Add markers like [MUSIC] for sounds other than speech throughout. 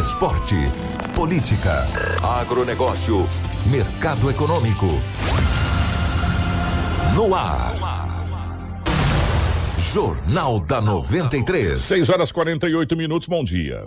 Esporte. Política. Agronegócio. Mercado econômico. No ar. Jornal da 93. 6 horas 48 minutos, bom dia.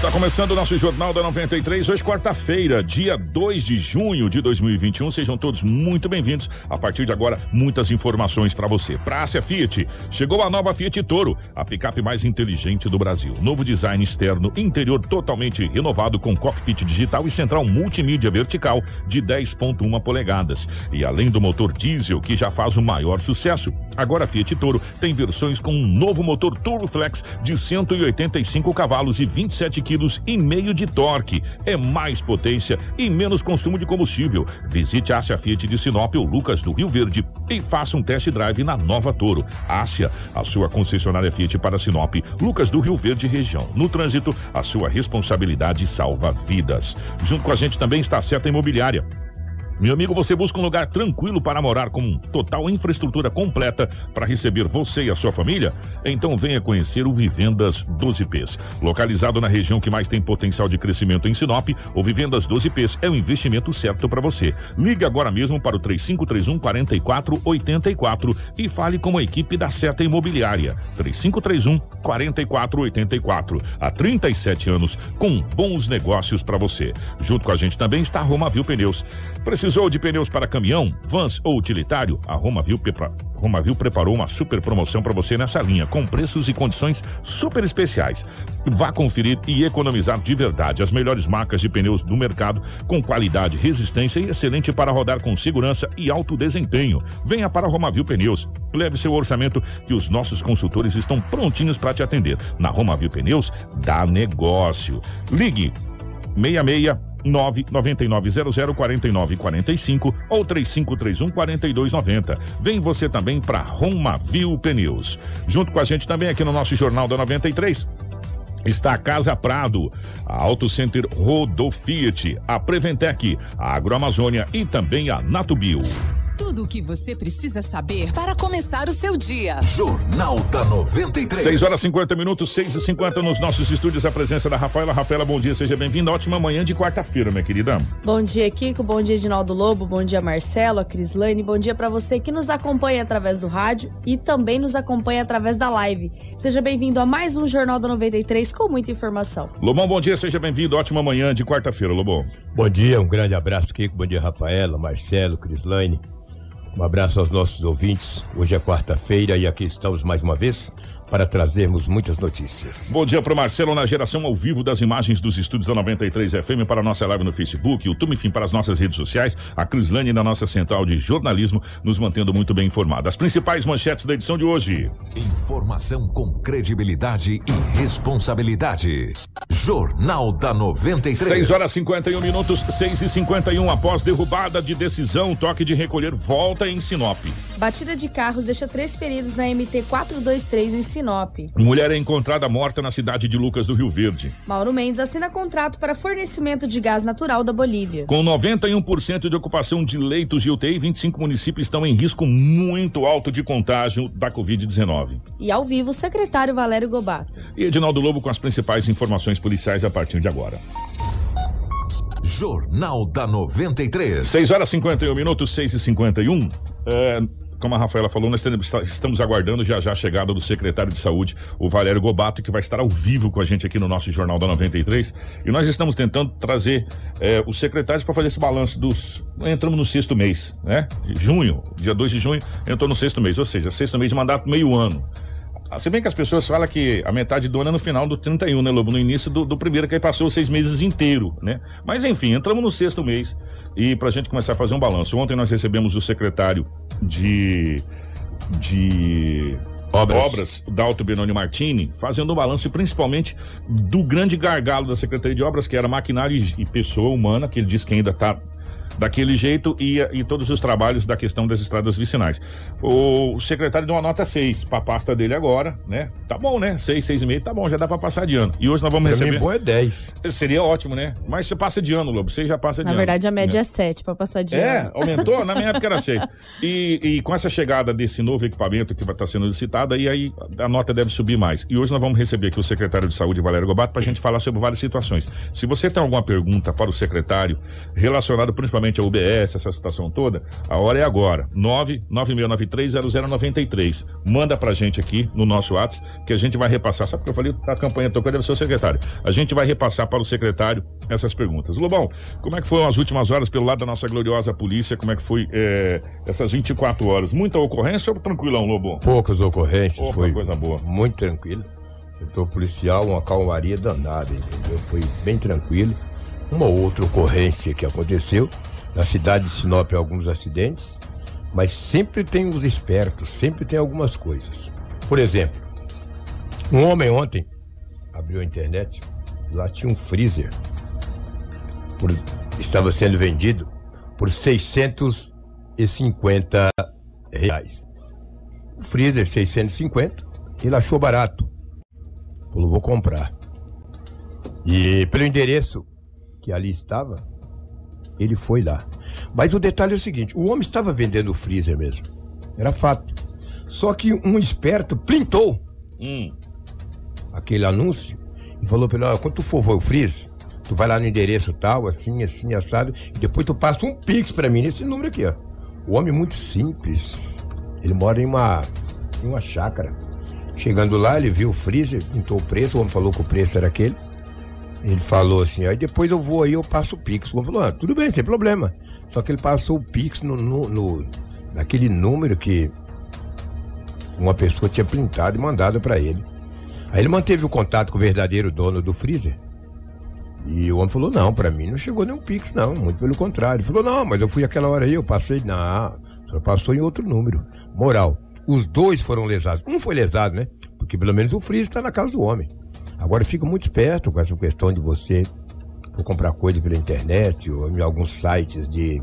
Está começando o nosso Jornal da 93, hoje quarta-feira, dia 2 de junho de 2021. Sejam todos muito bem-vindos. A partir de agora, muitas informações para você. Praça Fiat. Chegou a nova Fiat Toro, a picape mais inteligente do Brasil. Novo design externo, interior totalmente renovado com cockpit digital e central multimídia vertical de 10.1 polegadas. E além do motor diesel que já faz o maior sucesso, agora a Fiat Toro tem versões com um novo motor Turbo Flex de 185 cavalos e 27 quilos e meio de torque. É mais potência e menos consumo de combustível. Visite a Ásia Fiat de Sinop ou Lucas do Rio Verde e faça um test drive na nova Toro. Ásia, a sua concessionária Fiat para Sinop, Lucas do Rio Verde região. No trânsito, a sua responsabilidade salva vidas. Junto com a gente também está a Seta Imobiliária. Meu amigo, você busca um lugar tranquilo para morar com total infraestrutura completa para receber você e a sua família? Então venha conhecer o Vivendas 12Ps. Localizado na região que mais tem potencial de crescimento em Sinop, o Vivendas 12Ps é o investimento certo para você. Ligue agora mesmo para o 3531 4484 e fale com a equipe da Seta Imobiliária. 3531 4484. Há 37 anos com bons negócios para você. Junto com a gente também está a Romavil Pneus. Precisou de pneus para caminhão, vans ou utilitário? A Romavil, Romavil preparou uma super promoção para você nessa linha, com preços e condições super especiais. Vá conferir e economizar de verdade as melhores marcas de pneus do mercado, com qualidade, resistência e excelente para rodar com segurança e alto desempenho. Venha para a Romavil Pneus. Leve seu orçamento que os nossos consultores estão prontinhos para te atender. Na Romavil Pneus, dá negócio. Ligue 66 999004945 ou 3531 4290. Vem você também para Romavil Pneus. Junto com a gente também aqui no nosso Jornal da 93 está a Casa Prado, a Auto Center Rodo Fiat, a Preventec, a Agroamazônia e também a Natubio. Tudo o que você precisa saber para começar o seu dia. Jornal da 93. 6 horas 50 minutos, 6 e 50 nos nossos estúdios. A presença da Rafaela. Rafaela, bom dia, seja bem-vinda. Ótima manhã de quarta-feira, minha querida. Bom dia, Kiko. Bom dia, Edinaldo Lobo. Bom dia, Marcelo, a Crislane. Bom dia para você que nos acompanha através do rádio e também nos acompanha através da live. Seja bem-vindo a mais um Jornal da 93 com muita informação. Lobão, bom dia, seja bem-vindo. Ótima manhã de quarta-feira, Lobão. Bom dia, um grande abraço, Kiko. Bom dia, Rafaela, Marcelo, Crislane. Um abraço aos nossos ouvintes. Hoje é quarta-feira e aqui estamos mais uma vez para trazermos muitas notícias. Bom dia para o Marcelo na geração ao vivo das imagens dos estúdios da 93 FM para a nossa live no Facebook, YouTube, enfim, para as nossas redes sociais. A Crislane na nossa central de jornalismo, nos mantendo muito bem informados. As principais manchetes da edição de hoje. Informação com credibilidade e responsabilidade. Jornal da 93. 6 horas 51 minutos, 6 e 51 após derrubada de decisão, toque de recolher volta em Sinop. Batida de carros deixa três feridos na MT 423 em Sinop. Mulher é encontrada morta na cidade de Lucas do Rio Verde. Mauro Mendes assina contrato para fornecimento de gás natural da Bolívia. Com 91% de ocupação de leitos de UTI, 25 municípios estão em risco muito alto de contágio da Covid-19. E ao vivo, o secretário Valério Gobato. E Edinaldo Lobo com as principais informações policiais a partir de agora. Jornal da 93. 6 horas 51 minutos, 6 e 51. É, como a Rafaela falou, nós estamos aguardando já já a chegada do secretário de saúde, o Valério Gobato, que vai estar ao vivo com a gente aqui no nosso Jornal da 93. E nós estamos tentando trazer é, os secretários para fazer esse balanço dos. Entramos no sexto mês, né? Junho, dia 2 de junho, entrou no sexto mês, ou seja, sexto mês de mandato, meio ano. Ah, Se bem que as pessoas falam que a metade do ano é no final do 31, né, Lobo? No início do, do primeiro, que aí passou seis meses inteiro, né? Mas enfim, entramos no sexto mês e pra gente começar a fazer um balanço. Ontem nós recebemos o secretário de. de obras. obras da Alto Benoni Martini, fazendo um balanço principalmente do grande gargalo da Secretaria de Obras, que era maquinário e pessoa humana, que ele diz que ainda está daquele jeito e, e todos os trabalhos da questão das estradas vicinais. O secretário deu uma nota 6 para a pasta dele agora, né? Tá bom, né? 6, 6,5, tá bom, já dá para passar de ano. E hoje nós vamos pra receber. Mim bom é 10. Seria ótimo, né? Mas você passa de ano, Lobo, você já passa de Na ano. Na verdade, a média é, é 7 para passar de é, ano. É, aumentou? Na minha época era [LAUGHS] 6. E, e, com essa chegada desse novo equipamento que vai estar sendo licitado, aí, aí a nota deve subir mais. E hoje nós vamos receber aqui o secretário de Saúde, Valério Gobato, para a gente falar sobre várias situações. Se você tem alguma pergunta para o secretário relacionado principalmente ao UBS, essa situação toda, a hora é agora. 996930093. Manda pra gente aqui no nosso WhatsApp que a gente vai repassar. Sabe que eu falei? A campanha tocou, deve ser o secretário. A gente vai repassar para o secretário essas perguntas. Lobão, como é que foram as últimas horas pelo lado da nossa gloriosa polícia? Como é que foi é, essas 24 horas? Muita ocorrência ou tranquilão, Lobão? Poucas ocorrências, Pouca foi coisa boa. Muito tranquilo. Setor policial, uma calmaria danada, entendeu? Foi bem tranquilo. Uma outra ocorrência que aconteceu, na cidade de Sinop, alguns acidentes, mas sempre tem os espertos, sempre tem algumas coisas. Por exemplo, um homem ontem abriu a internet, lá tinha um freezer, por, estava sendo vendido por 650 reais. O freezer 650, ele achou barato. Falou, vou comprar. E pelo endereço que ali estava, ele foi lá. Mas o detalhe é o seguinte: o homem estava vendendo o freezer mesmo. Era fato. Só que um esperto printou hum. aquele anúncio e falou para ele: ó, quando tu for ver o freezer, tu vai lá no endereço tal, assim, assim, assado, e depois tu passa um pix para mim nesse número aqui, ó. O homem é muito simples. Ele mora em uma, em uma chácara. Chegando lá, ele viu o freezer, pintou o preço, o homem falou que o preço era aquele. Ele falou assim, aí depois eu vou aí, eu passo o Pix. Homem falou, ah, tudo bem, sem problema. Só que ele passou o Pix no, no, no naquele número que uma pessoa tinha printado e mandado para ele. Aí ele manteve o contato com o verdadeiro dono do freezer. E o homem falou: Não, para mim não chegou nenhum Pix, não. Muito pelo contrário. Ele falou: Não, mas eu fui aquela hora aí, eu passei. Não, só passou em outro número. Moral: os dois foram lesados. Um foi lesado, né? Porque pelo menos o freezer está na casa do homem. Agora fica muito esperto com essa questão de você comprar coisa pela internet ou em alguns sites de,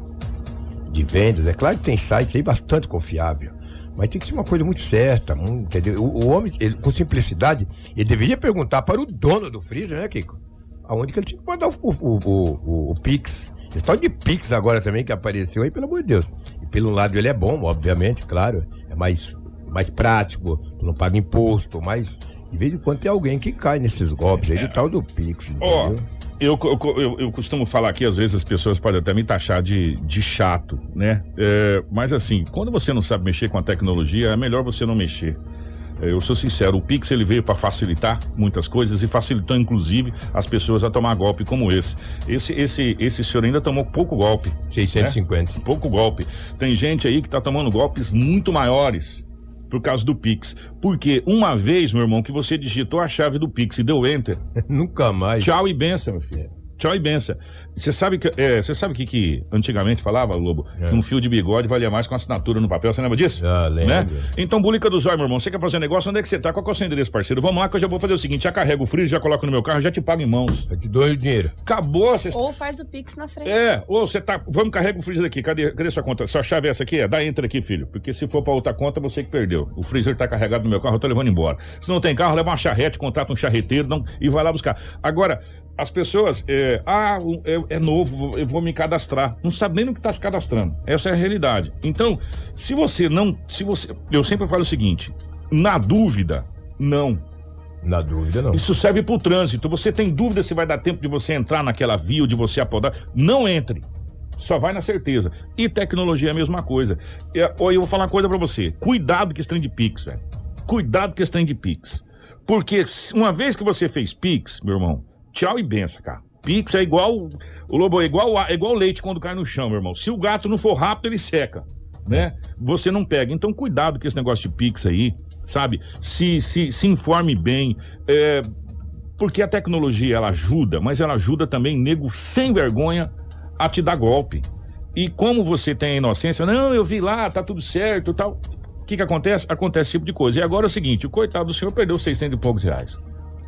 de vendas. É claro que tem sites aí bastante confiável. Mas tem que ser uma coisa muito certa, entendeu? O, o homem, ele, com simplicidade, ele deveria perguntar para o dono do freezer, né, Kiko? Aonde que ele tinha que mandar o, o, o, o Pix. Tal de Pix agora também que apareceu aí, pelo amor de Deus. E pelo lado ele é bom, obviamente, claro. É mais, mais prático, não paga imposto, mas de vez em quando tem alguém que cai nesses golpes aí do tal do Pix, entendeu? Ó, eu, eu, eu, costumo falar que às vezes as pessoas podem até me taxar de, de chato, né? É, mas assim, quando você não sabe mexer com a tecnologia, é melhor você não mexer. É, eu sou sincero, o Pix ele veio para facilitar muitas coisas e facilitou inclusive as pessoas a tomar golpe como esse. Esse esse esse senhor ainda tomou pouco golpe. 650. Né? Pouco golpe. Tem gente aí que tá tomando golpes muito maiores por causa do Pix. Porque uma vez, meu irmão, que você digitou a chave do Pix e deu enter. [LAUGHS] Nunca mais. Tchau e benção, meu filho. Tchau e benção. Você sabe que é, você sabe o que, que antigamente falava, Lobo? É. Que um fio de bigode valia mais com assinatura no papel. Você lembra disso? Ah, lembro. Né? Então, bulica do zóio, meu irmão. Você quer fazer negócio? Onde é que você tá? Qual é o seu endereço, parceiro? Vamos lá que eu já vou fazer o seguinte: já carrego o freezer, já coloco no meu carro, já te pago em mãos. Eu te dou o dinheiro. Acabou. Cê... Ou faz o Pix na frente. É, ou você tá. Vamos carregar o freezer aqui. Cadê, cadê sua conta? Sua chave é essa aqui? É? Dá enter aqui, filho. Porque se for pra outra conta, você que perdeu. O freezer tá carregado no meu carro, eu tô levando embora. Se não tem carro, leva uma charrete, contrata um charreteiro não, e vai lá buscar. Agora, as pessoas, é, ah, é, é, novo, eu vou me cadastrar. Não sabe nem no que está se cadastrando. Essa é a realidade. Então, se você não. se você Eu sempre falo o seguinte: na dúvida, não. Na dúvida, não. Isso serve para o trânsito. Você tem dúvida se vai dar tempo de você entrar naquela via ou de você apodar? Não entre. Só vai na certeza. E tecnologia é a mesma coisa. Eu, eu vou falar uma coisa para você. Cuidado com esse trem de Pix, velho. Cuidado com esse trem de Pix. Porque uma vez que você fez Pix, meu irmão, tchau e benção, cara. Pix é igual. O lobo é igual, é igual leite quando cai no chão, meu irmão. Se o gato não for rápido, ele seca. Né? Você não pega. Então, cuidado com esse negócio de Pix aí, sabe? Se, se, se informe bem. É, porque a tecnologia ela ajuda, mas ela ajuda também nego sem vergonha a te dar golpe. E como você tem a inocência, não, eu vi lá, tá tudo certo tal. que que acontece? Acontece esse tipo de coisa. E agora é o seguinte, o coitado do senhor perdeu 600 e poucos reais.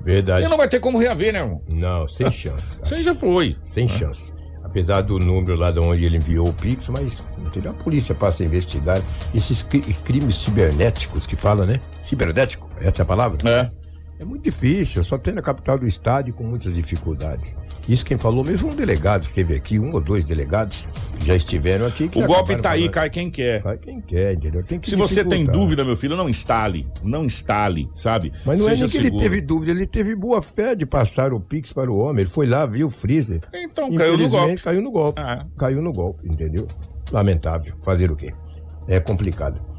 Verdade. E não vai ter como reaver, né, irmão? Não, sem chance. Aí já foi. Sem chance. Apesar do número lá de onde ele enviou o Pix, mas entendeu? a polícia passa a investigar esses cri- crimes cibernéticos que fala, né? Cibernético, essa é a palavra? É. É muito difícil, só tem na capital do estado e com muitas dificuldades. Isso quem falou mesmo um delegado que esteve aqui, um ou dois delegados já estiveram aqui. O golpe tá aí, falando. cai quem quer. Cai quem quer, entendeu? Tem que Se você tem dúvida, meu filho, não instale. Não instale, sabe? Mas não Seja é nem que ele seguro. teve dúvida, ele teve boa fé de passar o Pix para o homem. Ele foi lá, viu o freezer. Então, caiu no golpe. Caiu no golpe. Ah. Caiu no golpe, entendeu? Lamentável. Fazer o quê? É complicado.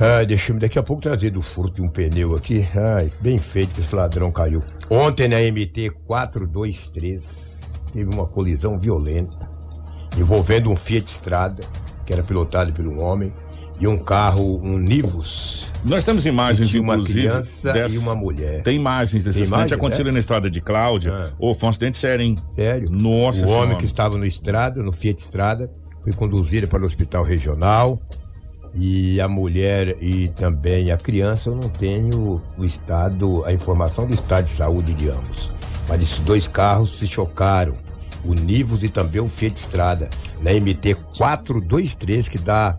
Ai, deixa-me daqui a pouco trazer do furto de um pneu aqui. Ai, bem feito que esse ladrão caiu. Ontem na MT 423 teve uma colisão violenta envolvendo um Fiat Strada, que era pilotado por um homem, e um carro, um Nivus, Nós temos imagens, tinha uma criança dessa- e uma mulher. Tem imagens desse Tem acidente imagem, acontecendo né? na estrada de Cláudia. É. Ô, foi um acidente sério, hein? Sério? Nossa O homem que estava no estrada, no Fiat Estrada, foi conduzido para o hospital regional. E a mulher e também a criança, eu não tenho o estado, a informação do estado de saúde de ambos. Mas esses dois carros se chocaram. O Nivus e também o Fiat Estrada, na MT 423, que dá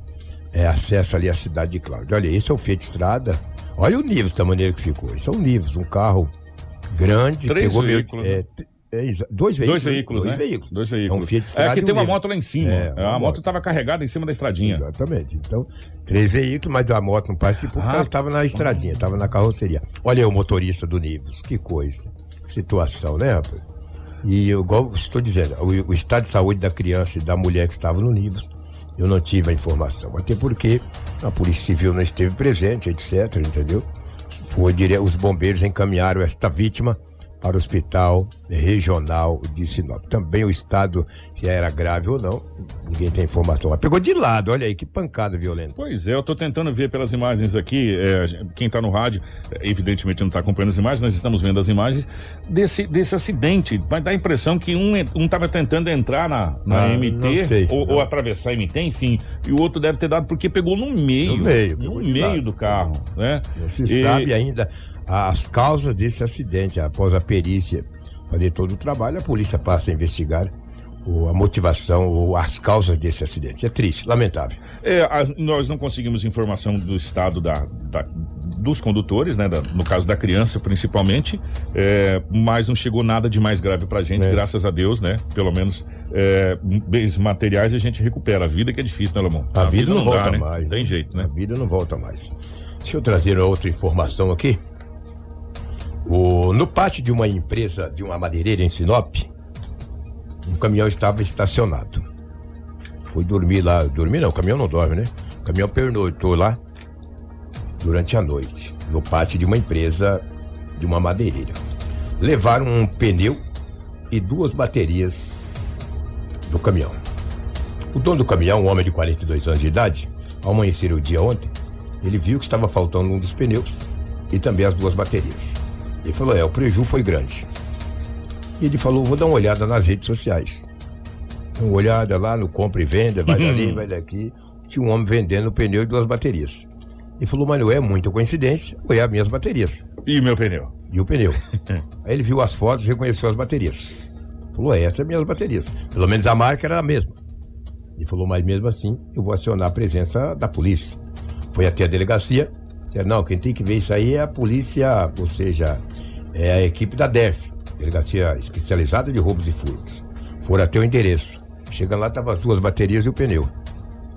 é, acesso ali à cidade de Cláudia. Olha, esse é o Fiat Estrada. Olha o Nivus da maneira que ficou. Esse é o Nivus, um carro grande. Três pegou veículos, é, né? É, dois veículos. Dois veículos, dois né? Veículos. Dois veículos. É um Fiat É Strada que e um tem uma moto lá em cima. É, É, a moto estava carregada em cima da estradinha. Exatamente. Então, três veículos, mas a moto não participou porque Ah. ela estava na estradinha, estava na carroceria. Olha aí o motorista do Nivus, que coisa. Que situação, né, rapaz? E eu, igual estou dizendo, o, o estado de saúde da criança e da mulher que estava no Nivus, eu não tive a informação. Até porque a Polícia Civil não esteve presente, etc, entendeu? Foi dire... Os bombeiros encaminharam esta vítima para o hospital regional de Sinop. Também o estado, se era grave ou não, ninguém tem informação. Mas pegou de lado, olha aí, que pancada violenta. Pois é, eu tô tentando ver pelas imagens aqui, é, quem tá no rádio, evidentemente não tá acompanhando as imagens, nós estamos vendo as imagens desse, desse acidente. Mas dá a impressão que um, um tava tentando entrar na, na Ah, MT, sei, ou, ou atravessar a MT, enfim, e o outro deve ter dado porque pegou no meio, No meio, no meio do carro, né? Não se E- sabe ainda as causas desse acidente. Após a perícia fazer todo o trabalho, a polícia passa a investigar o- a motivação ou as causas desse acidente. É triste, lamentável. É, a- nós não conseguimos informação do estado da, da- dos condutores, né? da- no caso da criança, principalmente, é, mas não chegou nada de mais grave pra gente, É. graças a Deus, né? Pelo menos é, bens materiais a gente recupera. A vida que é difícil, né, Lamão? A, vida, não, volta dá, né? mais. Tem jeito, né? A vida não volta mais. Deixa eu trazer outra informação aqui. O, no pátio de uma empresa, de uma madeireira em Sinop, um caminhão estava estacionado. Fui dormir lá. Dormir não, o caminhão não dorme, né? O caminhão pernoitou lá durante a noite, no pátio de uma empresa de uma madeireira. Levaram um pneu e duas baterias do caminhão. O dono do caminhão, um homem de 42 anos de idade, ao amanhecer o dia ontem, ele viu que estava faltando um dos pneus e também as duas baterias. Ele falou: é, o prejuízo foi grande. E ele falou: vou dar uma olhada nas redes sociais. Dá Uma olhada lá no compra e venda, vai dali, vai daqui. Tinha um homem vendendo o pneu e duas baterias. Ele falou: mas não é muita coincidência, ou é as minhas baterias E meu pneu? e o pneu. [LAUGHS] Aí ele viu as fotos e reconheceu as baterias. Falou, é, essas são minhas baterias. Pelo menos a marca era a mesma. Ele falou, mas mesmo assim, eu vou acionar a presença da polícia. Foi até a delegacia. Disseram, não, quem tem que ver isso aí é a polícia, ou seja, é a equipe da DEF, Delegacia Especializada de Roubos e Furtos. Foram até o endereço. Chegando lá, estavam as duas baterias e o pneu.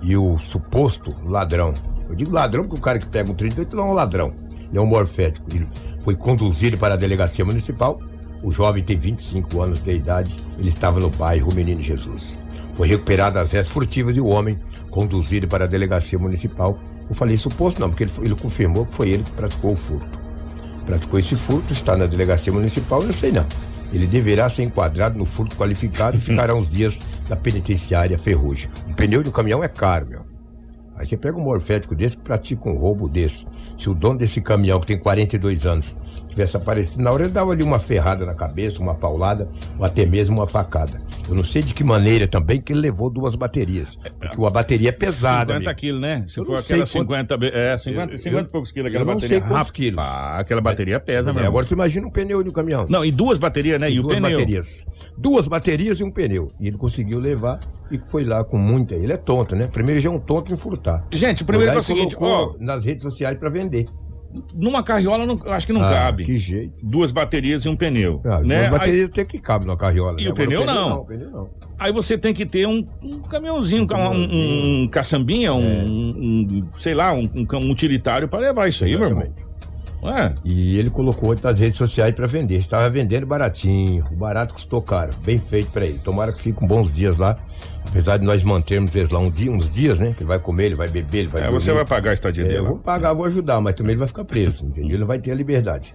E o suposto ladrão, eu digo ladrão porque o cara que pega um 38 não é um ladrão, ele é um morfético. Ele foi conduzido para a delegacia municipal. O jovem tem 25 anos de idade, ele estava no bairro Menino Jesus. Foi recuperado as restas furtivas e o homem conduzido para a delegacia municipal. Eu falei suposto não, porque ele, ele confirmou que foi ele que praticou o furto. Praticou esse furto, está na delegacia municipal, eu sei não. Ele deverá ser enquadrado no furto qualificado e ficará uns dias na penitenciária Ferrugem. Um pneu de um caminhão é caro, meu. Aí você pega um morfético desse e pratica um roubo desse. Se o dono desse caminhão, que tem 42 anos, tivesse aparecido na hora, ele dava ali uma ferrada na cabeça, uma paulada, ou até mesmo uma facada. Eu não sei de que maneira também que ele levou duas baterias. Porque uma bateria é pesada. 50 amigo. quilos, né? Se Eu for aquela quanto- 50, be- é, 50, 50 e poucos quilos aquela não bateria. sei quantos quilos. Ah, aquela bateria pesa, É, irmão. agora tu imagina um pneu de um caminhão. Não, e duas baterias, né? E o duas pneu. baterias. Duas baterias e um pneu. E ele conseguiu levar e foi lá com muita. Ele é tonto, né? Primeiro já é um tonto em furtar. Gente, o primeiro é o e seguinte, ó, nas redes sociais pra vender. Numa carriola não- acho que não Ah, cabe. Que jeito. Duas baterias e um pneu, Ah, né? Duas baterias até que cabe na carriola. E né? o Agora pneu não. O pneu não. Aí, aí você tem que ter um, um caminhãozinho, um, um, um caçambinha, um, É. um- sei lá, um, utilitário pra levar isso aí, meu irmão. Exatamente. Não é? E ele colocou nas redes sociais pra vender. Estava vendendo baratinho. O barato custou caro. Bem feito pra ele. Tomara que fique bons dias lá. Apesar de nós mantermos eles lá um dia, uns dias, né? Que ele vai comer, ele vai beber, ele vai É, dormir. você vai pagar a estadia É, dele. eu vou pagar, vou ajudar, mas também ele vai ficar preso, entendeu? Ele não vai ter a liberdade.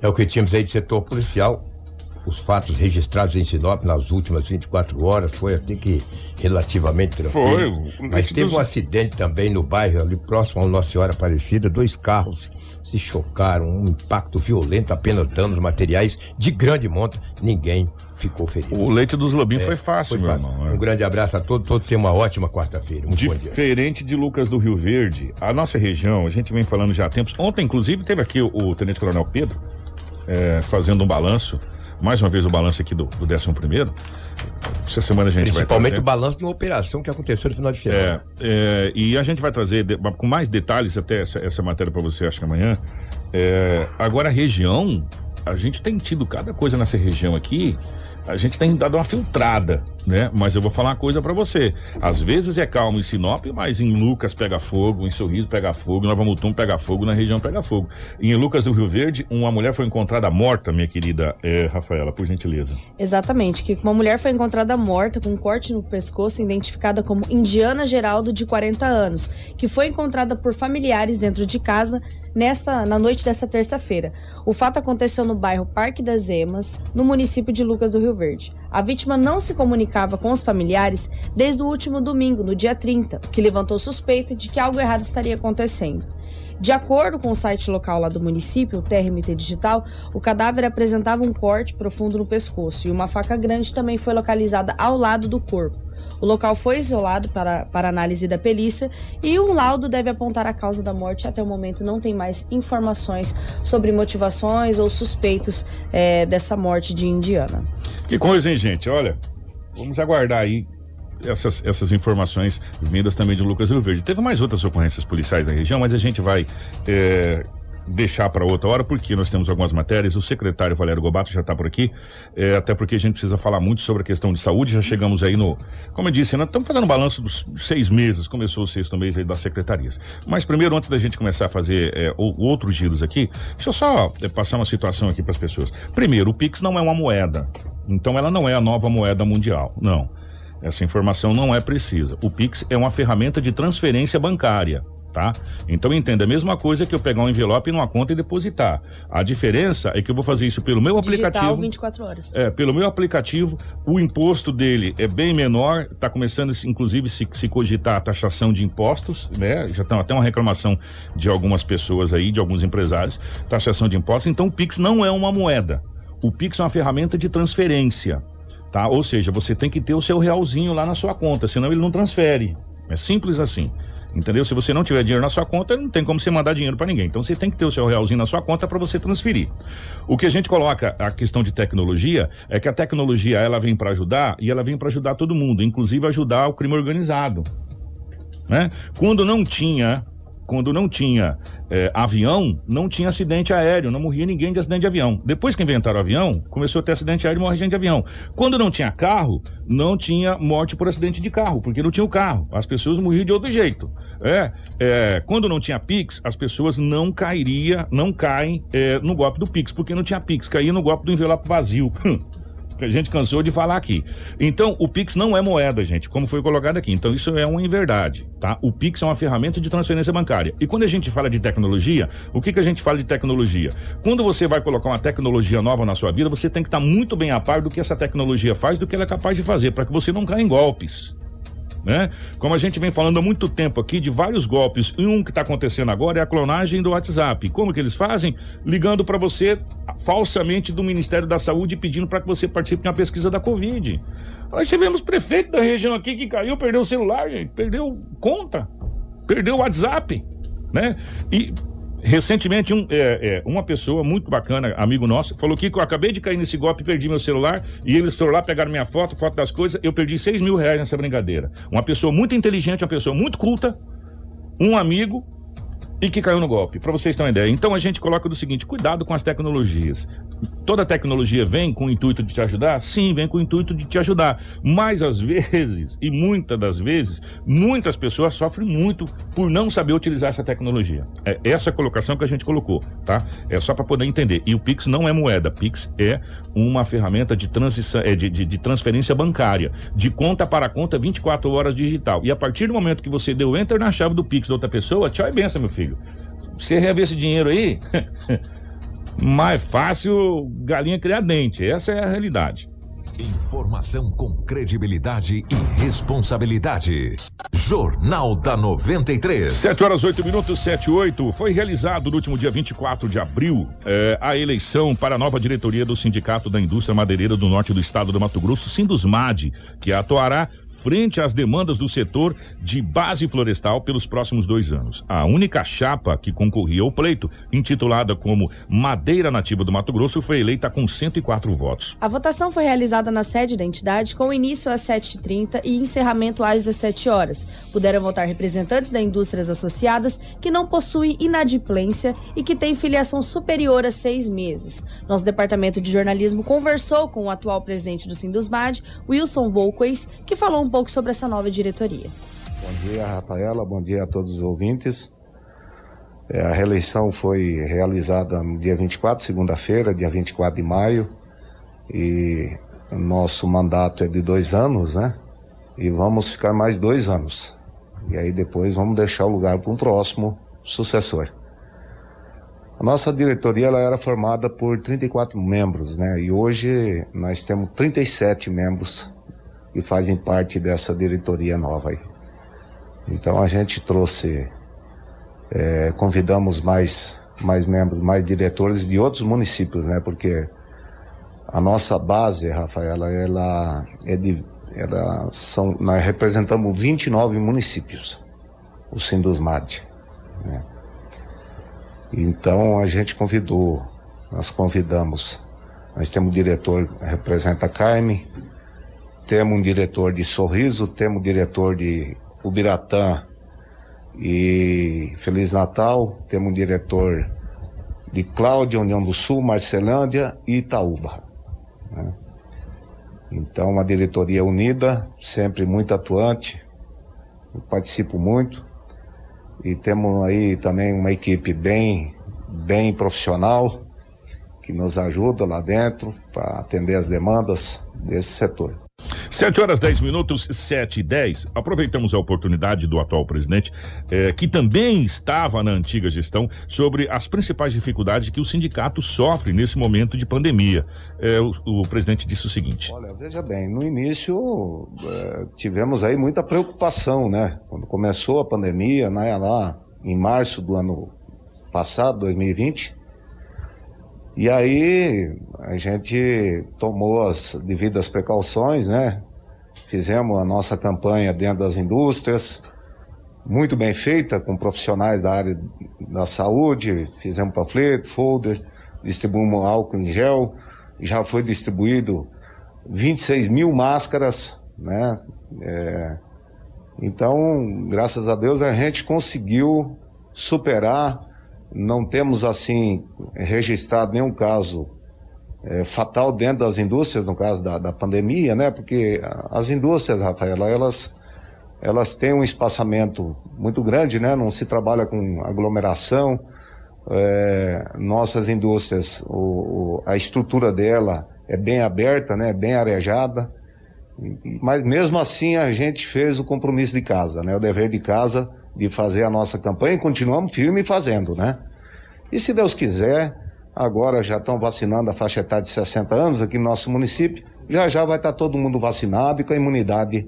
É o que tínhamos aí de setor policial. Os fatos registrados em Sinop nas últimas 24 horas foi até que relativamente tranquilo. Foi, Mas teve um acidente também no bairro, ali próximo ao Nossa Senhora Aparecida. Dois carros se chocaram, um impacto violento, apenas danos materiais de grande monta. Ninguém ficou ferido. O leite dos lobinhos foi fácil, É, Foi meu fácil. irmão. é. Um grande abraço a todos, todos tenham uma ótima quarta-feira. Dia. Diferente de Lucas do Rio Verde, a nossa região, a gente vem falando já há tempos. Ontem, inclusive, teve aqui o, o Tenente Coronel Pedro é, fazendo um balanço. Mais uma vez o balanço aqui do, do 11 primeiro. Essa semana a gente Principalmente vai o balanço de uma operação que aconteceu no final de semana. É, é, e a gente vai trazer de- com mais detalhes até essa, essa matéria para você, acho que amanhã. É, agora, a região, a gente tem tido cada coisa nessa região aqui. A gente tem dado uma filtrada, né? Mas eu vou falar uma coisa para você. Às vezes é calmo em Sinop, mas em Lucas pega fogo, em Sorriso pega fogo, em Nova Mutum pega fogo, na região pega fogo. Em Lucas do Rio Verde, uma mulher foi encontrada morta, minha querida é, Rafaela, por gentileza. Exatamente, que uma mulher foi encontrada morta com um corte no pescoço, identificada como Indiana Geraldo, de 40 anos, que foi encontrada por familiares dentro de casa nesta, na noite desta terça-feira. O fato aconteceu no bairro Parque das Emas, no município de Lucas do Rio Verde. A vítima não se comunicava com os familiares desde o último domingo, no dia 30, o que levantou suspeita de que algo errado estaria acontecendo. De acordo com o site local lá do município, o TRMT Digital, o cadáver apresentava um corte profundo no pescoço e uma faca grande também foi localizada ao lado do corpo. O local foi isolado para, para análise da perícia e um laudo deve apontar a causa da morte. Até o momento não tem mais informações sobre motivações ou suspeitos eh, dessa morte de Indiana. Que coisa, hein, gente? Olha, vamos aguardar aí essas, essas informações vindas também de Lucas Rio Verde. Teve mais outras ocorrências policiais na região, mas a gente vai é, deixar para outra hora, porque nós temos algumas matérias. O secretário Valério Gobato já está por aqui, é, até porque a gente precisa falar muito sobre a questão de saúde. Já chegamos aí no. Como eu disse, nós estamos fazendo um balanço dos seis meses, começou o sexto mês aí das secretarias. Mas primeiro, antes da gente começar a fazer é, outros giros aqui, deixa eu só é, passar uma situação aqui para as pessoas. Primeiro, o Pix não é uma moeda, então ela não é a nova moeda mundial, não. Essa informação não é precisa. O Pix é uma ferramenta de transferência bancária, tá? Então entenda, a mesma coisa que eu pegar um envelope numa conta e depositar. A diferença é que eu vou fazer isso pelo meu Digital aplicativo. 24 horas. É, pelo meu aplicativo, o imposto dele é bem menor, está começando, inclusive, se, se cogitar a taxação de impostos, né? Já tem até uma reclamação de algumas pessoas aí, de alguns empresários, taxação de impostos. Então, o Pix não é uma moeda. O Pix é uma ferramenta de transferência, tá? Ou seja, você tem que ter o seu realzinho lá na sua conta, senão ele não transfere. É simples assim. Entendeu? Se você não tiver dinheiro na sua conta, não tem como você mandar dinheiro para ninguém. Então você tem que ter o seu realzinho na sua conta para você transferir. O que a gente coloca a questão de tecnologia é que a tecnologia ela vem para ajudar e ela vem para ajudar todo mundo, inclusive ajudar o crime organizado, né? Quando não tinha quando não tinha eh, avião, não tinha acidente aéreo, não morria ninguém de acidente de avião. Depois que inventaram o avião, começou a ter acidente aéreo e morre gente de avião. Quando não tinha carro, não tinha morte por acidente de carro, porque não tinha o carro. As pessoas morriam de outro jeito. É, é, quando não tinha Pix, as pessoas não cairia, não caem eh, no golpe do Pix, porque não tinha Pix, caía no golpe do envelope vazio. [LAUGHS] que a gente cansou de falar aqui. Então, o Pix não é moeda, gente, como foi colocado aqui. Então, isso é uma inverdade, tá? O Pix é uma ferramenta de transferência bancária. E quando a gente fala de tecnologia, o que, que a gente fala de tecnologia? Quando você vai colocar uma tecnologia nova na sua vida, você tem que estar muito bem a par do que essa tecnologia faz, do que ela é capaz de fazer, para que você não caia em golpes. Né? Como a gente vem falando há muito tempo aqui de vários golpes, e um que está acontecendo agora é a clonagem do WhatsApp. Como que eles fazem? Ligando para você falsamente do Ministério da Saúde pedindo para que você participe de uma pesquisa da Covid. Nós tivemos prefeito da região aqui que caiu, perdeu o celular, gente, perdeu conta, perdeu o WhatsApp, né? E recentemente um, é, é, uma pessoa muito bacana, amigo nosso, falou que eu acabei de cair nesse golpe, perdi meu celular e eles foram lá, pegaram minha foto, foto das coisas, eu perdi seis mil reais nessa brincadeira. Uma pessoa muito inteligente, uma pessoa muito culta, um amigo e que caiu no golpe, para vocês terem uma ideia. Então a gente coloca do seguinte: cuidado com as tecnologias. Toda tecnologia vem com o intuito de te ajudar? Sim, vem com o intuito de te ajudar. Mas às [LAUGHS] vezes, e muitas das vezes, muitas pessoas sofrem muito por não saber utilizar essa tecnologia. É essa colocação que a gente colocou, tá? É só para poder entender. E o Pix não é moeda. Pix é uma ferramenta de, transição, é de, de, de transferência bancária, de conta para conta 24 horas digital. E a partir do momento que você deu enter na chave do Pix da outra pessoa, tchau e benção, meu filho. Você reaver esse dinheiro aí, [LAUGHS] mais fácil galinha criar dente. Essa é a realidade. Informação com credibilidade e responsabilidade. Jornal da 93. 7 horas 8 minutos, 7 e 8. Foi realizado no último dia 24 de abril eh, a eleição para a nova diretoria do Sindicato da Indústria Madeireira do Norte do Estado do Mato Grosso, Sindusmad, que atuará frente às demandas do setor de base florestal pelos próximos dois anos. A única chapa que concorria ao pleito, intitulada como Madeira Nativa do Mato Grosso, foi eleita com 104 votos. A votação foi realizada na sede da entidade com início às 7h30 e encerramento às 17 horas. Puderam votar representantes da indústrias associadas que não possuem inadimplência e que têm filiação superior a seis meses. Nosso departamento de jornalismo conversou com o atual presidente do Sindusmad, Wilson Volquez, que falou um pouco sobre essa nova diretoria. Bom dia, Rafaela. Bom dia a todos os ouvintes. É, a reeleição foi realizada no dia 24, segunda-feira, dia 24 de maio, e nosso mandato é de dois anos, né? E vamos ficar mais dois anos. E aí depois vamos deixar o lugar para um próximo sucessor. A nossa diretoria ela era formada por 34 membros, né? E hoje nós temos 37 membros que fazem parte dessa diretoria nova aí. Então a gente trouxe, é, convidamos mais, mais membros, mais diretores de outros municípios, né? Porque a nossa base, Rafaela, ela é de, ela são, nós representamos 29 municípios, o Sindusmad, né? Então a gente convidou, nós convidamos, nós temos um diretor representa a Carme, temos um diretor de Sorriso, temos um diretor de Ubiratã e Feliz Natal, temos um diretor de Cláudia, União do Sul, Marcelândia e Itaúba. Né? Então, uma diretoria unida, sempre muito atuante, eu participo muito e temos aí também uma equipe bem, bem profissional que nos ajuda lá dentro para atender as demandas desse setor. 7 horas 10 minutos, 7 e 10. Aproveitamos a oportunidade do atual presidente, eh, que também estava na antiga gestão, sobre as principais dificuldades que o sindicato sofre nesse momento de pandemia. Eh, o, o, presidente disse o seguinte: Olha, veja bem, no início eh, tivemos aí muita preocupação, né? Quando começou a pandemia, né, lá em março do ano passado, 2020. E aí a gente tomou as devidas precauções, né? Fizemos a nossa campanha dentro das indústrias, muito bem feita, com profissionais da área da saúde, fizemos panfleto, folder, distribuímos álcool em gel, já foi distribuído 26 mil máscaras, né? É, então, graças a Deus, a gente conseguiu superar, não temos assim registrado nenhum caso é, fatal dentro das indústrias, no caso da, da pandemia, né? Porque as indústrias, Rafaela, elas, elas têm um espaçamento muito grande, né? Não se trabalha com aglomeração. É, nossas indústrias, o, o, a estrutura dela é bem aberta, né? Bem arejada. Mas mesmo assim a gente fez o compromisso de casa, né? O dever de casa de fazer a nossa campanha e continuamos firme fazendo, né? E se Deus quiser, agora já estão vacinando a faixa etária de 60 anos aqui no nosso município. Já já vai estar todo mundo vacinado e com a imunidade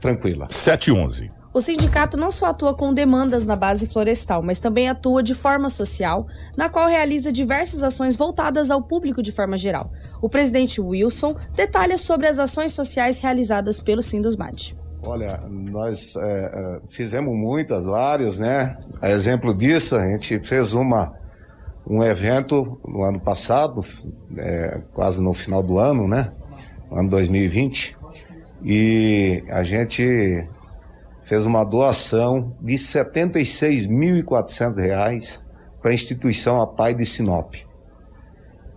tranquila. 711. O sindicato não só atua com demandas na base florestal, mas também atua de forma social, na qual realiza diversas ações voltadas ao público de forma geral. O presidente Wilson detalha sobre as ações sociais realizadas pelo Sindusmad. Olha, nós é, é, fizemos muitas, várias, né? A exemplo disso, a gente fez uma, um evento no ano passado, é, quase no final do ano, né? Ano 2020. E a gente fez uma doação de R$ 76.400 para a instituição A Pai de Sinop.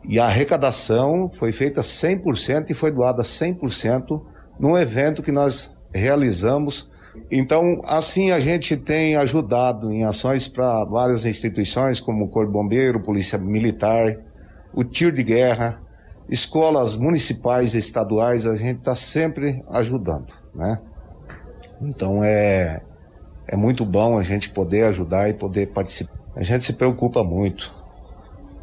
E a arrecadação foi feita 100% e foi doada 100% num evento que nós realizamos. Então, assim a gente tem ajudado em ações para várias instituições, como o Corpo Bombeiro, Polícia Militar, o tiro de guerra, escolas municipais e estaduais, a gente está sempre ajudando, né? Então é, é muito bom a gente poder ajudar e poder participar. A gente se preocupa muito.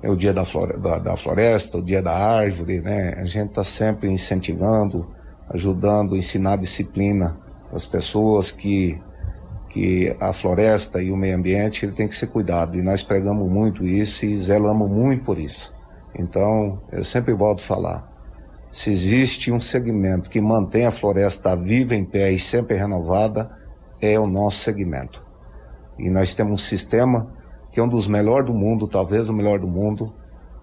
É o dia da, flore da, da floresta, o dia da árvore, né? A gente está sempre incentivando, ajudando, ensinar disciplina às pessoas que, que a floresta e o meio ambiente ele tem que ser cuidado. E nós pregamos muito isso e zelamos muito por isso. Então, eu sempre volto a falar se existe um segmento que mantém a floresta viva, em pé e sempre renovada, é o nosso segmento. E nós temos um sistema que é um dos melhores do mundo, talvez o melhor do mundo,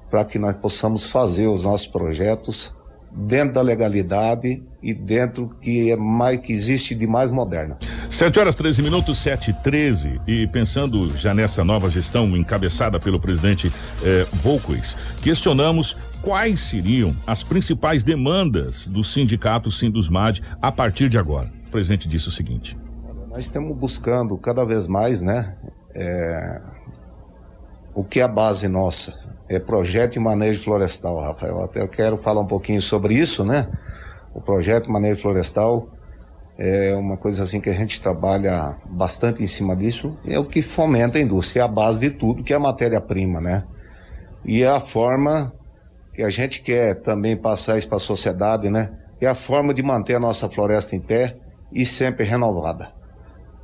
para que nós possamos fazer os nossos projetos dentro da legalidade e dentro que é mais que existe de mais moderna. 7 horas 13 minutos, 7 e 13. E pensando já nessa nova gestão encabeçada pelo presidente eh, Volquez, questionamos quais seriam as principais demandas do sindicato Sindusmad a partir de agora. O presidente disse o seguinte: Nós estamos buscando cada vez mais, né? É, o que é a base nossa? É projeto de manejo florestal, Rafael. Até eu quero falar um pouquinho sobre isso, né? O projeto de manejo florestal é uma coisa assim que a gente trabalha bastante em cima disso. É o que fomenta a indústria, é a base de tudo, que é a matéria-prima, né? E é a forma que a gente quer também passar isso para a sociedade, né? É a forma de manter a nossa floresta em pé e sempre renovada.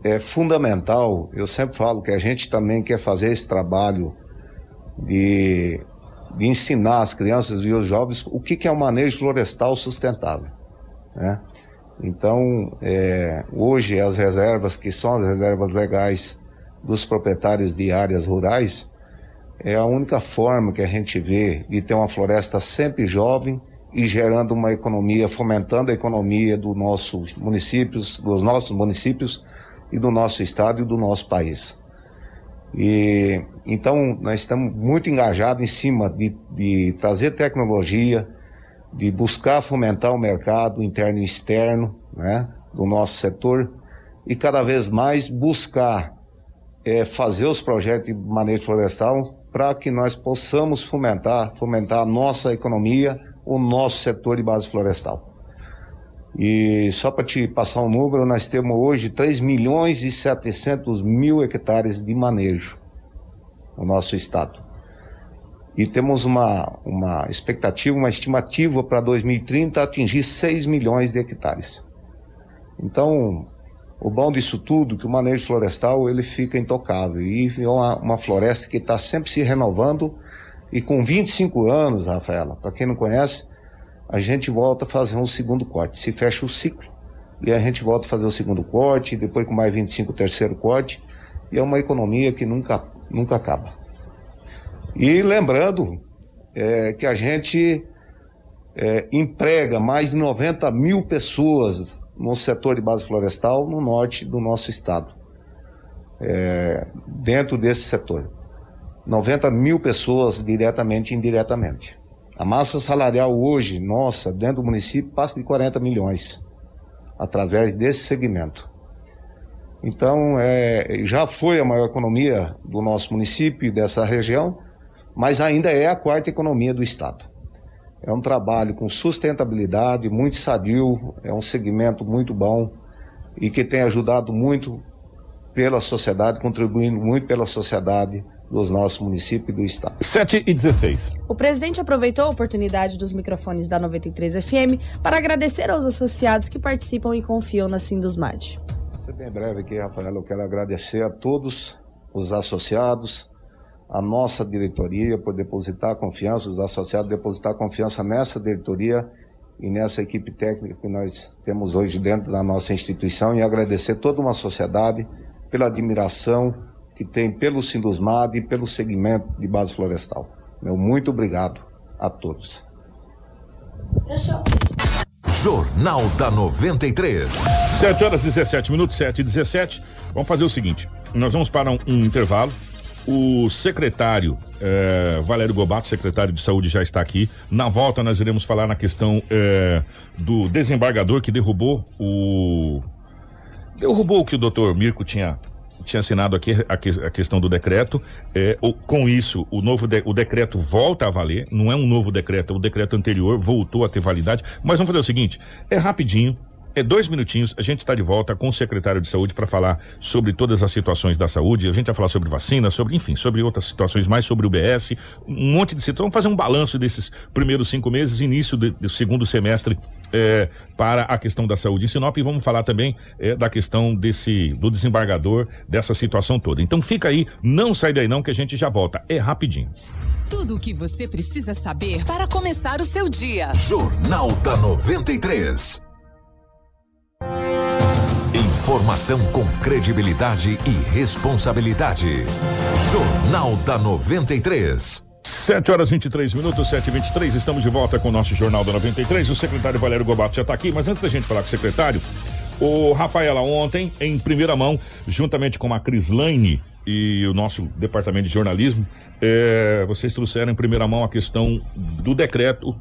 É fundamental, eu sempre falo que a gente também quer fazer esse trabalho de, de ensinar as crianças e os jovens o que, que é o manejo florestal sustentável. Né? Então, é, hoje as reservas, que são as reservas legais dos proprietários de áreas rurais, é a única forma que a gente vê de ter uma floresta sempre jovem e gerando uma economia, fomentando a economia dos nossos municípios, dos nossos municípios e do nosso estado e do nosso país. E então nós estamos muito engajados em cima de, de trazer tecnologia, de buscar fomentar o mercado interno e externo, né, do nosso setor e cada vez mais buscar é, fazer os projetos de manejo florestal para que nós possamos fomentar, fomentar a nossa economia, o nosso setor de base florestal. E só para te passar um número, nós temos hoje 3 milhões e 700 mil hectares de manejo no nosso estado. E temos uma, uma expectativa, uma estimativa para 2030 atingir 6 milhões de hectares. Então, o bom disso tudo que o manejo florestal ele fica intocável e é uma, uma floresta que está sempre se renovando e com 25 anos, Rafaela, para quem não conhece, a gente volta a fazer um segundo corte, se fecha o ciclo e a gente volta a fazer o segundo corte, depois com mais 25 o terceiro corte e é uma economia que nunca, nunca acaba. E lembrando é, que a gente é, emprega mais de 90 mil pessoas no setor de base florestal no norte do nosso estado. É, dentro desse setor. 90 mil pessoas diretamente e indiretamente. A massa salarial hoje, nossa, dentro do município, passa de 40 milhões, através desse segmento. Então, é, já foi a maior economia do nosso município e dessa região, mas ainda é a quarta economia do Estado. É um trabalho com sustentabilidade, muito sadio, é um segmento muito bom e que tem ajudado muito pela sociedade, contribuindo muito pela sociedade dos nossos municípios e do estado. 7 e 16. O presidente aproveitou a oportunidade dos microfones da 93 FM para agradecer aos associados que participam e confiam na Sindusmad. Vou ser bem breve aqui, Rafael. Eu quero agradecer a todos os associados, a nossa diretoria por depositar confiança, os associados depositar confiança nessa diretoria e nessa equipe técnica que nós temos hoje dentro da nossa instituição e agradecer toda uma sociedade pela admiração que tem pelo Sindusmad e pelo segmento de base florestal. Meu muito obrigado a todos. Jornal da 93. 7 horas e 17 minutos, 7 e 17. Vamos fazer o seguinte: nós vamos para um, um intervalo. O secretário eh, Valério Gobato, secretário de saúde, já está aqui. Na volta, nós iremos falar na questão eh, do desembargador que derrubou o. Derrubou o que o doutor Mirko tinha tinha assinado aqui a, que, a questão do decreto. É, o, com isso, o novo de, o decreto volta a valer. Não é um novo decreto, é o decreto anterior voltou a ter validade. Mas vamos fazer o seguinte: é rapidinho. É dois minutinhos, a gente está de volta com o secretário de saúde para falar sobre todas as situações da saúde. A gente vai falar sobre vacina, sobre, enfim, sobre outras situações, mais sobre o BS, um monte de situações. Vamos fazer um balanço desses primeiros cinco meses, início de, do segundo semestre é, para a questão da saúde em Sinop e vamos falar também é, da questão desse do desembargador, dessa situação toda. Então fica aí, não sai daí não que a gente já volta. É rapidinho. Tudo o que você precisa saber para começar o seu dia. Jornal da 93. Informação com credibilidade e responsabilidade. Jornal da 93. 7 horas 23 minutos, 7 e 23 Estamos de volta com o nosso Jornal da 93. O secretário Valério Gobato já está aqui, mas antes da gente falar com o secretário, o Rafaela ontem, em primeira mão, juntamente com a Crislaine e o nosso departamento de jornalismo, é, vocês trouxeram em primeira mão a questão do decreto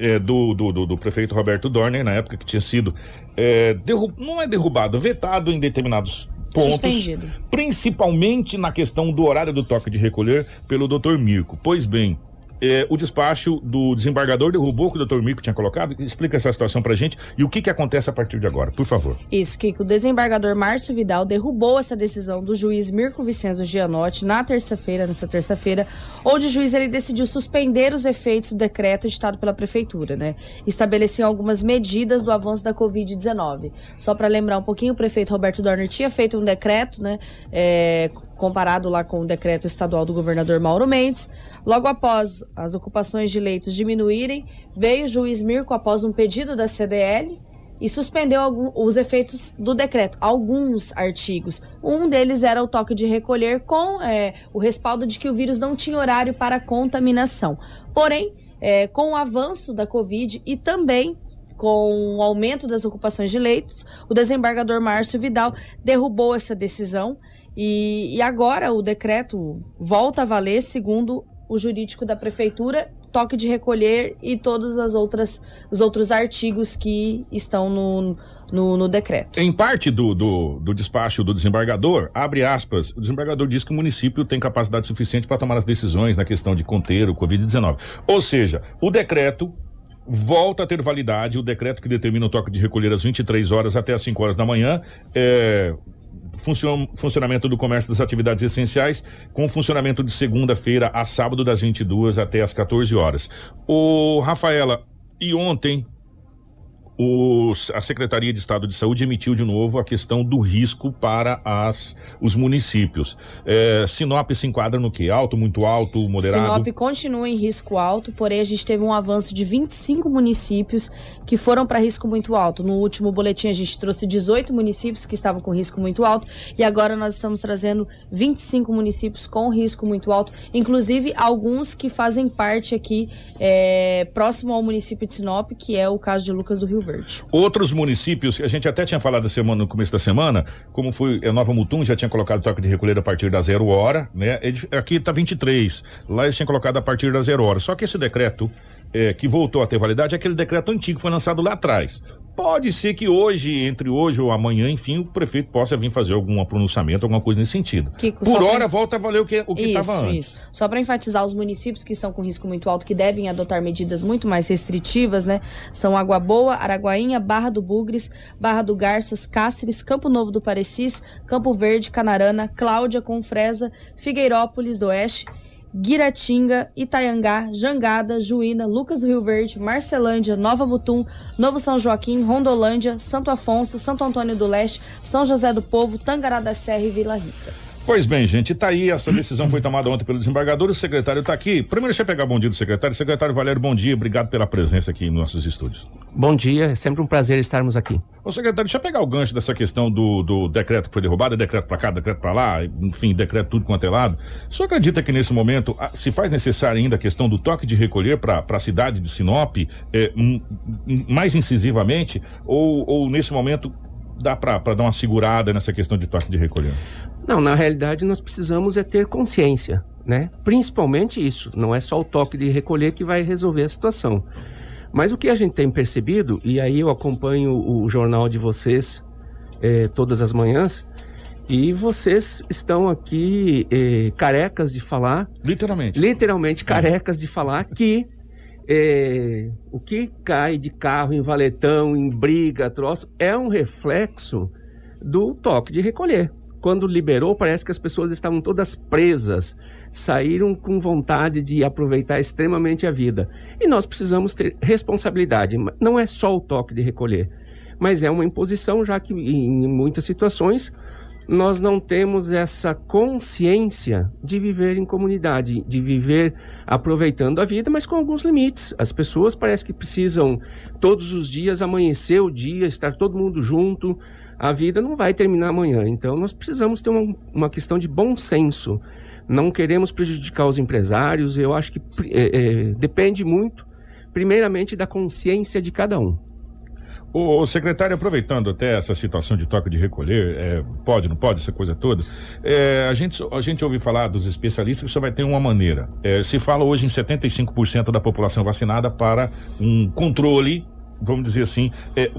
é, do, do, do, do, prefeito Roberto Dorner, na época que tinha sido é, derrub, não é derrubado, vetado em determinados pontos, Suspendido. principalmente na questão do horário do toque de recolher pelo Dr. Mirko. Pois bem, é, o despacho do desembargador derrubou o que o doutor Mico tinha colocado. Explica essa situação pra gente e o que que acontece a partir de agora, por favor. Isso, Kiko. O desembargador Márcio Vidal derrubou essa decisão do juiz Mirko Vicenzo Gianotti na terça-feira, nessa terça-feira, onde o juiz ele decidiu suspender os efeitos do decreto editado pela prefeitura, né? Estabeleciam algumas medidas do avanço da Covid-19. Só para lembrar um pouquinho, o prefeito Roberto Dorner tinha feito um decreto, né? É, comparado lá com o decreto estadual do governador Mauro Mendes. Logo após as ocupações de leitos diminuírem, veio o juiz Mirko após um pedido da CDL e suspendeu os efeitos do decreto, alguns artigos. Um deles era o toque de recolher com é, o respaldo de que o vírus não tinha horário para contaminação. Porém, é, com o avanço da Covid e também com o aumento das ocupações de leitos, o desembargador Márcio Vidal derrubou essa decisão e, e agora o decreto volta a valer segundo o jurídico da prefeitura, toque de recolher e todos as outras, os outros artigos que estão no, no, no, decreto. Em parte do, do, do, despacho do desembargador, abre aspas, o desembargador diz que o município tem capacidade suficiente para tomar as decisões na questão de conter o Covid-19. Ou seja, o decreto volta a ter validade, o decreto que determina o toque de recolher às 23 horas até às 5 horas da manhã, é, funcion, funcionamento do comércio das atividades essenciais, com funcionamento de segunda-feira a sábado, das 22 até as 14 horas. O Rafaela, e ontem os, a Secretaria de Estado de Saúde emitiu de novo a questão do risco para as, os municípios. É, Sinop se enquadra no que? Alto, muito alto, moderado? Sinop continua em risco alto, porém a gente teve um avanço de 25 municípios que foram para risco muito alto. No último boletim a gente trouxe 18 municípios que estavam com risco muito alto e agora nós estamos trazendo 25 municípios com risco muito alto, inclusive alguns que fazem parte aqui é, próximo ao município de Sinop, que é o caso de Lucas do Rio Verde. Verde. Outros municípios, a gente até tinha falado semana, no começo da semana, como foi a Nova Mutum, já tinha colocado toque de recolher a partir da zero hora, né? Aqui está 23, lá eles tinham colocado a partir da zero hora. Só que esse decreto é, que voltou a ter validade é aquele decreto antigo que foi lançado lá atrás. Pode ser que hoje, entre hoje ou amanhã, enfim, o prefeito possa vir fazer algum pronunciamento, alguma coisa nesse sentido. Kiko, Por hora, pra- volta a valer o que o estava antes. isso. Só para enfatizar, os municípios que estão com risco muito alto, que devem adotar medidas muito mais restritivas, né? São Água Boa, Araguainha, Barra do Bugres, Barra do Garças, Cáceres, Campo Novo do Parecis, Campo Verde, Canarana, Cláudia, Confresa, Figueirópolis do Oeste, Guiratinga, Itaiangá, Jangada, Juína, Lucas do Rio Verde, Marcelândia, Nova Mutum, Novo São Joaquim, Rondolândia, Santo Afonso, Santo Antônio do Leste, São José do Povo, Tangará da Serra e Vila Rica. Pois bem, gente, tá aí, essa decisão foi tomada ontem pelo desembargador, o secretário tá aqui. Primeiro, deixa eu pegar o bom dia do secretário. Secretário Valério, bom dia, obrigado pela presença aqui nos nossos estúdios. Bom dia, é sempre um prazer estarmos aqui. Ô secretário, deixa eu pegar o gancho dessa questão do, do decreto que foi derrubado, é decreto pra cá, decreto pra lá, enfim, decreto tudo quanto é lado. O senhor acredita que nesse momento ah, se faz necessário ainda a questão do toque de recolher para a cidade de Sinop hum, mais incisivamente? Ou, ou nesse momento dá para dar uma segurada nessa questão de toque de recolher? Não, na realidade nós precisamos é ter consciência, né? Principalmente isso, não é só o toque de recolher que vai resolver a situação. Mas o que a gente tem percebido, e aí eu acompanho o jornal de vocês eh, todas as manhãs, e vocês estão aqui eh, carecas de falar, Literalmente. literalmente carecas de falar que eh, o que cai de carro em valetão, em briga, troço, é um reflexo do toque de recolher. Quando liberou, parece que as pessoas estavam todas presas, saíram com vontade de aproveitar extremamente a vida. E nós precisamos ter responsabilidade. Não é só o toque de recolher, mas é uma imposição, já que em muitas situações nós não temos essa consciência de viver em comunidade, de viver aproveitando a vida, mas com alguns limites. As pessoas parece que precisam todos os dias amanhecer o dia, estar todo mundo junto. A vida não vai terminar amanhã, então nós precisamos ter uma, uma questão de bom senso. Não queremos prejudicar os empresários. Eu acho que é, é, depende muito, primeiramente, da consciência de cada um. O secretário, aproveitando até essa situação de toque de recolher, é, pode, não pode, essa coisa toda, é, a, gente, a gente ouve falar dos especialistas que só vai ter uma maneira. É, se fala hoje em 75% da população vacinada para um controle, vamos dizer assim, é,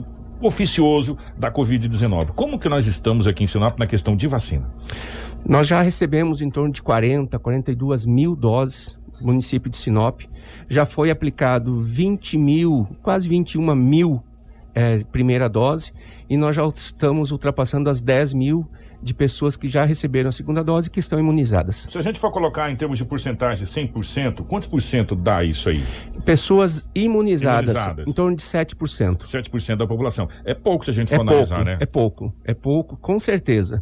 oficioso da Covid-19. Como que nós estamos aqui em Sinop na questão de vacina? Nós já recebemos em torno de 40, 42 mil doses no município de Sinop. Já foi aplicado 20 mil, quase 21 mil é, primeira dose e nós já estamos ultrapassando as 10 mil de pessoas que já receberam a segunda dose e que estão imunizadas. Se a gente for colocar em termos de porcentagem 100%, quantos por cento dá isso aí? Pessoas imunizadas, Imunizadas. em torno de 7%. 7% da população. É pouco se a gente É for pouco, analisar, né? é pouco, é pouco, com certeza.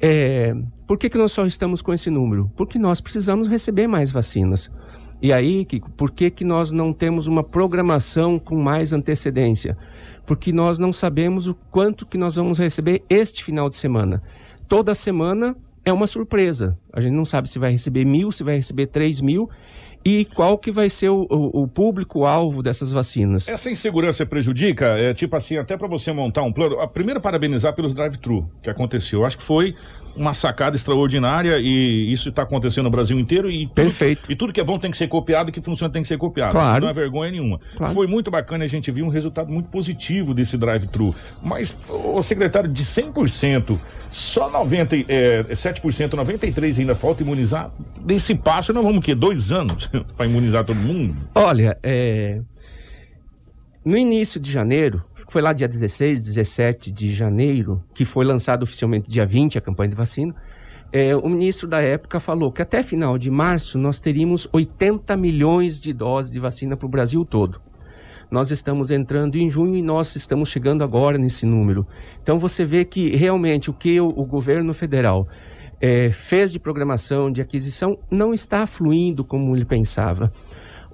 É, por que, que nós só estamos com esse número? Porque nós precisamos receber mais vacinas. E aí, Kiko, por que, que nós não temos uma programação com mais antecedência? Porque nós não sabemos o quanto que nós vamos receber este final de semana. Toda semana é uma surpresa. A gente não sabe se vai receber mil, se vai receber três mil e qual que vai ser o, o- o público-alvo dessas vacinas. Essa insegurança prejudica, é tipo assim, até para você montar um plano. Ah, Primeiro, parabenizar pelos drive-thru que aconteceu. Acho que foi uma sacada extraordinária e isso está acontecendo no Brasil inteiro e tudo, Perfeito. e tudo que é bom tem que ser copiado e que funciona tem que ser copiado. Claro. Não é vergonha nenhuma. Claro. Foi muito bacana a gente viu um resultado muito positivo desse drive-thru. Mas o secretário de 100%, só 90, é, 7%, 93 ainda falta imunizar. Desse passo nós vamos o quê? Dois anos [LAUGHS] para imunizar todo mundo? Olha, é, no início de janeiro, foi lá dia 16, 17 de janeiro, que foi lançado oficialmente dia 20 a campanha de vacina, é, o ministro da época falou que até final de março nós teríamos 80 milhões de doses de vacina para o Brasil todo. Nós estamos entrando em junho e nós estamos chegando agora nesse número. Então você vê que realmente o que o, o governo federal eh, fez de programação, de aquisição, não está fluindo como ele pensava.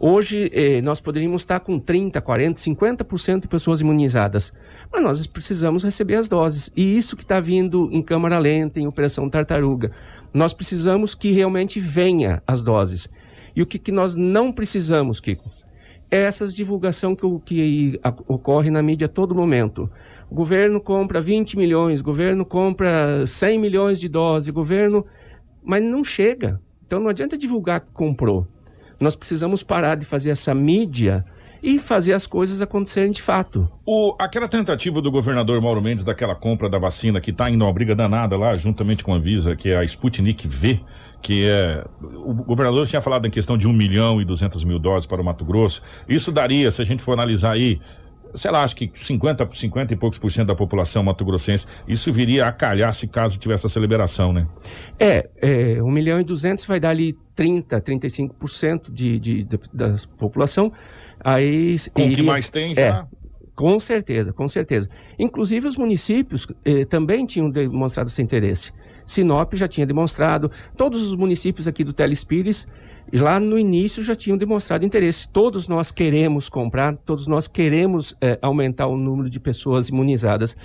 Hoje eh, nós poderíamos estar com 30, 40, 50% de pessoas imunizadas, mas nós precisamos receber as doses. E isso que está vindo em câmara lenta, em operação tartaruga. Nós precisamos que realmente venha as doses. E o que, que nós não precisamos, Kiko? É essas divulgação que, que a- ocorre na mídia a todo momento. O governo compra 20 milhões, o governo compra 100 milhões de doses, o governo. Mas não chega. Então não adianta divulgar que comprou. Nós precisamos parar de fazer essa mídia e fazer as coisas acontecerem de fato. O, aquela tentativa do governador Mauro Mendes daquela compra da vacina que está indo uma briga danada lá, juntamente com a Anvisa, que é a Sputnik V, que é. O governador tinha falado em questão de 1 milhão e 200 mil doses para o Mato Grosso. Isso daria, se a gente for analisar aí, sei lá, acho que 50, 50 e poucos por cento da população mato-grossense, isso viria a calhar se caso tivesse essa liberação, né? É, é 1 milhão e 200 vai dar ali 30, 35% de, de, de, da população. Aí, Com o que mais tem já? É, com certeza, com certeza. Inclusive os municípios eh, também tinham demonstrado esse interesse. Sinop já tinha demonstrado, todos os municípios aqui do Telespires lá no início já tinham demonstrado interesse. Todos nós queremos comprar, todos nós queremos é, aumentar o número de pessoas imunizadas.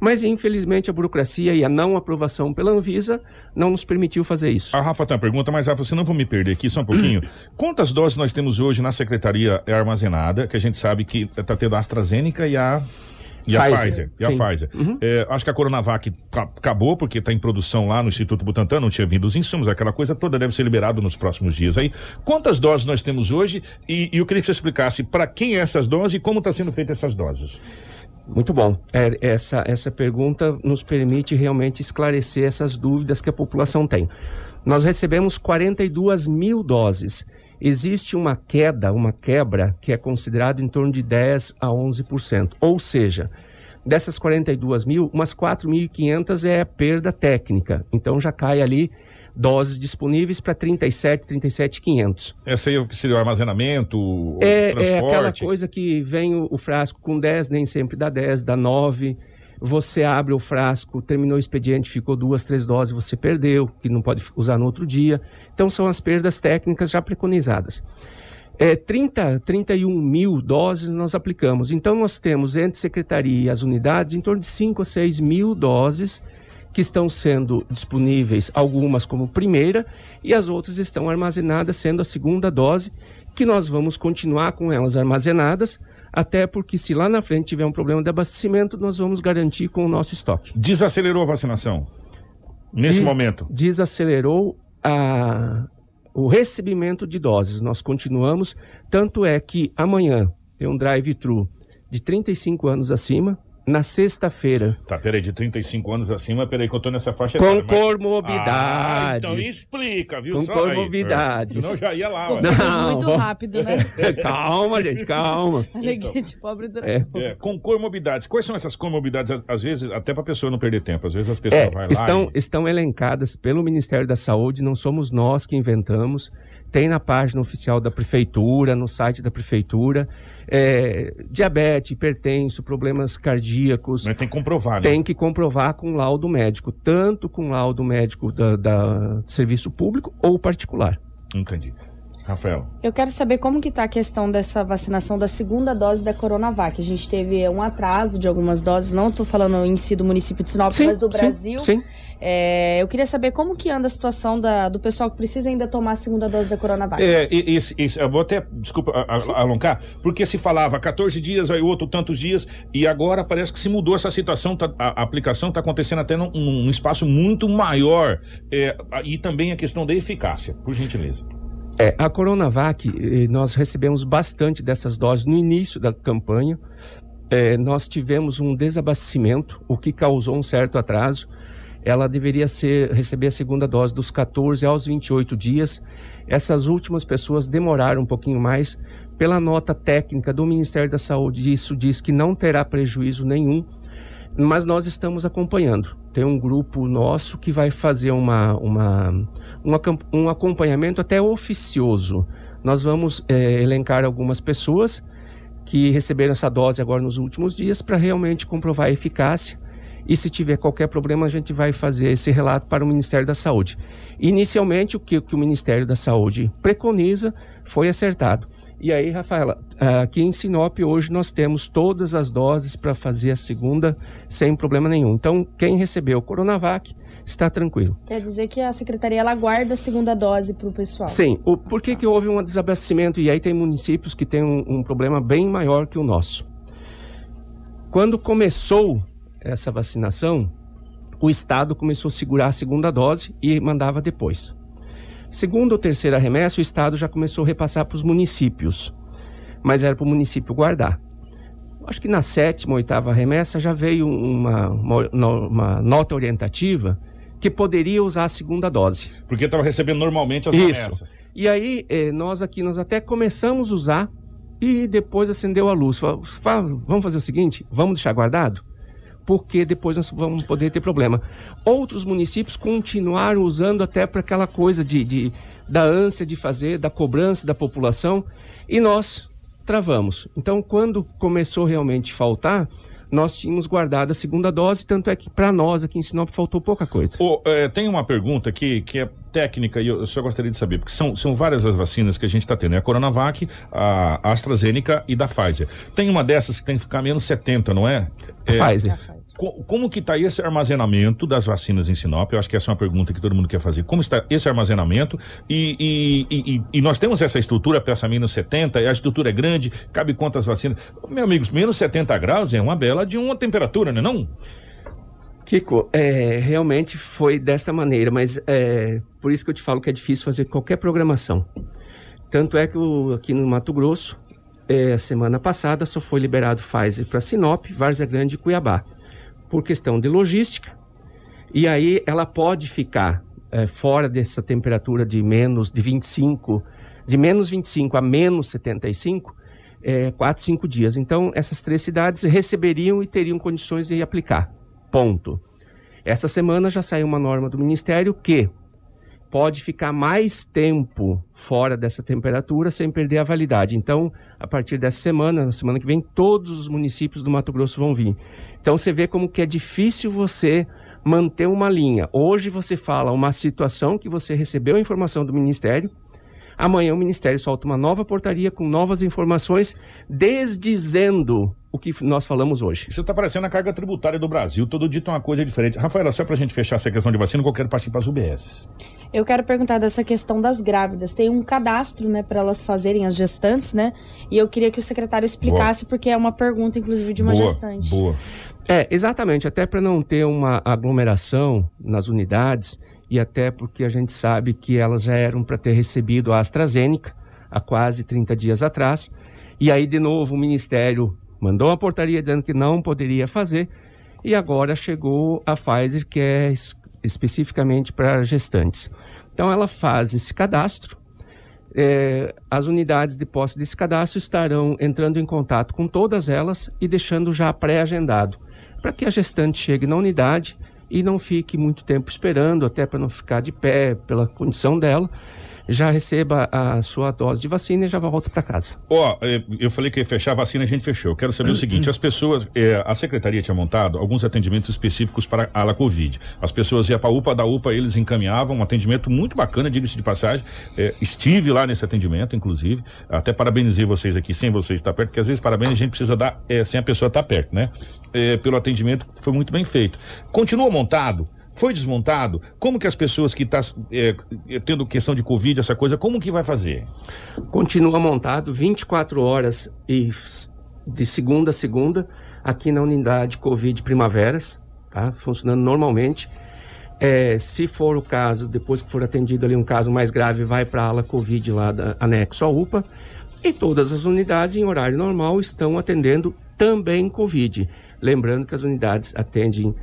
Mas, infelizmente, a burocracia e a não aprovação pela Anvisa não nos permitiu fazer isso. A Rafa tem uma pergunta, mas Rafa, você não vou me perder aqui só um pouquinho. [CLEARS THROAT] Quantas doses nós temos hoje na secretaria armazenada, que a gente sabe que está tendo a AstraZeneca e a e a Pfizer. E a Pfizer. Uhum. É, acho que a Coronavac acabou, porque está em produção lá no Instituto Butantan, não tinha vindo os insumos, aquela coisa toda deve ser liberado nos próximos dias. Aí, quantas doses nós temos hoje? E, e eu queria que você explicasse para quem é essas doses e como está sendo feitas essas doses. Muito bom. É, essa, essa pergunta nos permite realmente esclarecer essas dúvidas que a população tem. Nós recebemos 42 mil doses. Existe uma queda, uma quebra, que é considerado em torno de 10 a 11%. Ou seja, dessas 42 mil, umas 4.500 é perda técnica. Então já cai ali doses disponíveis para 37, 37,500. Essa aí é o que seria o armazenamento, o é, transporte? É aquela coisa que vem o, o, frasco com 10, nem sempre dá 10, dá 9. Você abre o frasco, terminou o expediente, ficou duas, três doses, você perdeu, que não pode usar no outro dia. Então são as perdas técnicas já preconizadas. É, 30, 31 mil doses nós aplicamos. Então nós temos entre secretaria e as unidades em torno de 5 ou 6 mil doses que estão sendo disponíveis, algumas como primeira, e as outras estão armazenadas, sendo a segunda dose, que nós vamos continuar com elas armazenadas, até porque se lá na frente tiver um problema de abastecimento, nós vamos garantir com o nosso estoque. Desacelerou a vacinação? Nesse de, momento? Desacelerou a, o recebimento de doses. Nós continuamos, tanto é que amanhã tem um drive-thru de 35 anos acima, na sexta-feira. Tá, peraí, de 35 anos acima, peraí que eu tô nessa faixa Com etária, comorbidades. Ah, então explica, viu? Com só comorbidades. Aí. Senão já ia lá. Não, muito rápido, né? [LAUGHS] calma, gente, calma. [LAUGHS] Alegria então, de pobre do é. é, Com comorbidades. Quais são essas comorbidades? Às vezes, até pra pessoa não perder tempo. Às vezes as pessoas é, vão lá estão, e... estão elencadas pelo Ministério da Saúde, não somos nós que inventamos. Tem na página oficial da Prefeitura, no site da Prefeitura. É, diabetes, hipertenso, problemas cardíacos cardíacos. Mas tem que comprovar, né? Tem que comprovar com laudo médico, tanto com laudo médico da, da serviço público ou particular. Entendi. Rafael. Eu quero saber como que está a questão dessa vacinação da segunda dose da Coronavac. A gente teve um atraso de algumas doses, não estou falando em si do município de Sinop, sim, mas do Brasil. Sim. sim. É, eu queria saber como que anda a situação da, do pessoal que precisa ainda tomar a segunda dose da Coronavac. É, esse, esse, eu vou até, desculpa, a, a, alongar, porque se falava 14 dias, aí outro tantos dias, e agora parece que se mudou essa situação, tá, a, a, aplicação está acontecendo até num, num, espaço muito maior, é, e também a questão da eficácia, por gentileza. É, a Coronavac, eh, nós recebemos bastante dessas doses no início da campanha. É, nós tivemos um desabastecimento, o que causou um certo atraso ela deveria ser receber a segunda dose dos 14 aos 28 dias. Essas últimas pessoas demoraram um pouquinho mais. Pela nota técnica do Ministério da Saúde, isso diz que não terá prejuízo nenhum, mas nós estamos acompanhando. Tem um grupo nosso que vai fazer uma, uma, uma um acompanhamento até oficioso. Nós vamos é, elencar algumas pessoas que receberam essa dose agora nos últimos dias para realmente comprovar a eficácia e se tiver qualquer problema, a gente vai fazer esse relato para o Ministério da Saúde. Inicialmente, o que, o, que o Ministério da Saúde preconiza foi acertado. E aí, Rafaela, aqui em Sinop hoje nós temos todas as doses para fazer a segunda sem problema nenhum. Então, quem recebeu o Coronavac está tranquilo. Quer dizer que a secretaria ela guarda a segunda dose para o pessoal? Sim. O, por que, que houve um desabastecimento? E aí tem municípios que têm um, um problema bem maior que o nosso. Quando começou essa vacinação, o Estado começou a segurar a segunda dose e mandava depois. Segunda ou terceira remessa, o Estado já começou a repassar para os municípios. mas era para o município guardar. Acho que na sétima, oitava remessa já veio uma, uma, uma nota orientativa que poderia usar a segunda dose. Porque estava recebendo normalmente as Isso. remessas. E aí, eh, nós aqui, nós até começamos a usar e depois acendeu a luz. Fala, "Fala, vamos fazer o seguinte, vamos deixar guardado? Porque depois nós vamos poder ter problema. Outros municípios continuaram usando até para aquela coisa de, de- da ânsia de fazer, da cobrança da população, e nós travamos. Então, quando começou realmente a faltar, nós tínhamos guardado a segunda dose, tanto é que para nós aqui em Sinop faltou pouca coisa. Ô, é, tem uma pergunta aqui que é técnica e eu, eu só gostaria de saber, porque são, são várias as vacinas que a gente está tendo. É a Coronavac, a AstraZeneca e da Pfizer. Tem uma dessas que tem que ficar menos 70, não é? A é Pfizer. Co- como que está esse armazenamento das vacinas em Sinop? Eu acho que essa é uma pergunta que todo mundo quer fazer. Como está esse armazenamento? E, e, e- e- nós temos essa estrutura essa menos 70, e a estrutura é grande, cabe quantas vacinas? Meu amigos, menos 70 graus é uma bela de uma temperatura, não é não? Kiko, é, realmente foi dessa maneira, mas é, por isso que eu te falo que é difícil fazer qualquer programação. Tanto é que aqui no Mato Grosso, é, a semana passada só foi liberado Pfizer para Sinop, Várzea Grande e Cuiabá, por questão de logística. E aí ela pode ficar é, fora dessa temperatura de menos de 25, de menos 25 a menos 75, é, 4, 5 dias. Então essas três cidades receberiam e teriam condições de aplicar. Ponto. Essa semana já saiu uma norma do Ministério que pode ficar mais tempo fora dessa temperatura sem perder a validade. Então, a partir dessa semana, na semana que vem, todos os municípios do Mato Grosso vão vir. Então, você vê como que é difícil você manter uma linha. Hoje você fala uma situação que você recebeu a informação do Ministério, Amanhã o Ministério solta uma nova portaria com novas informações, desdizendo o que nós falamos hoje. Isso está parecendo a carga tributária do Brasil. Todo dia tem uma coisa diferente. Rafaela, só para a gente fechar essa questão de vacina, eu quero partir para as UBS. Eu quero perguntar dessa questão das grávidas. Tem um cadastro, né, para elas fazerem as gestantes, né? E eu queria que o secretário explicasse, porque é uma pergunta, inclusive, de uma boa, gestante. Boa. É, exatamente, até para não ter uma aglomeração nas unidades e até porque a gente sabe que elas já eram para ter recebido a AstraZeneca há quase 30 dias atrás. E aí, de novo, o Ministério mandou uma portaria dizendo que não poderia fazer. E agora chegou a Pfizer, que é especificamente para gestantes. Então, ela faz esse cadastro. É, as unidades de posse desse cadastro estarão entrando em contato com todas elas e deixando já pré-agendado, para que a gestante chegue na unidade e não fique muito tempo esperando, até para não ficar de pé pela condição dela, já receba a sua dose de vacina e já volta para casa. Ó, eh, eu falei que ia fechar a vacina, a gente fechou. Quero saber o seguinte: as pessoas, eh, a secretaria tinha montado alguns atendimentos específicos para a ala Covid. As pessoas iam para a UPA, da UPA eles encaminhavam um atendimento muito bacana, diga-se de passagem. Eh, estive lá nesse atendimento, inclusive. Até parabenizei vocês aqui, sem vocês estar perto, porque às vezes parabéns a gente precisa dar eh, sem a pessoa estar perto, né? Pelo atendimento, foi muito bem feito. Continua montado? Foi desmontado? Como que as pessoas que estão tendo questão de Covid, essa coisa, como que vai fazer? Continua montado 24 horas e de segunda a segunda aqui na unidade Covid Primaveras, tá? Funcionando normalmente. É, se for o caso, depois que for atendido ali um caso mais grave, vai para a ala Covid lá da anexo à UPA. E todas as unidades em horário normal estão atendendo também Covid. Lembrando que as unidades atendem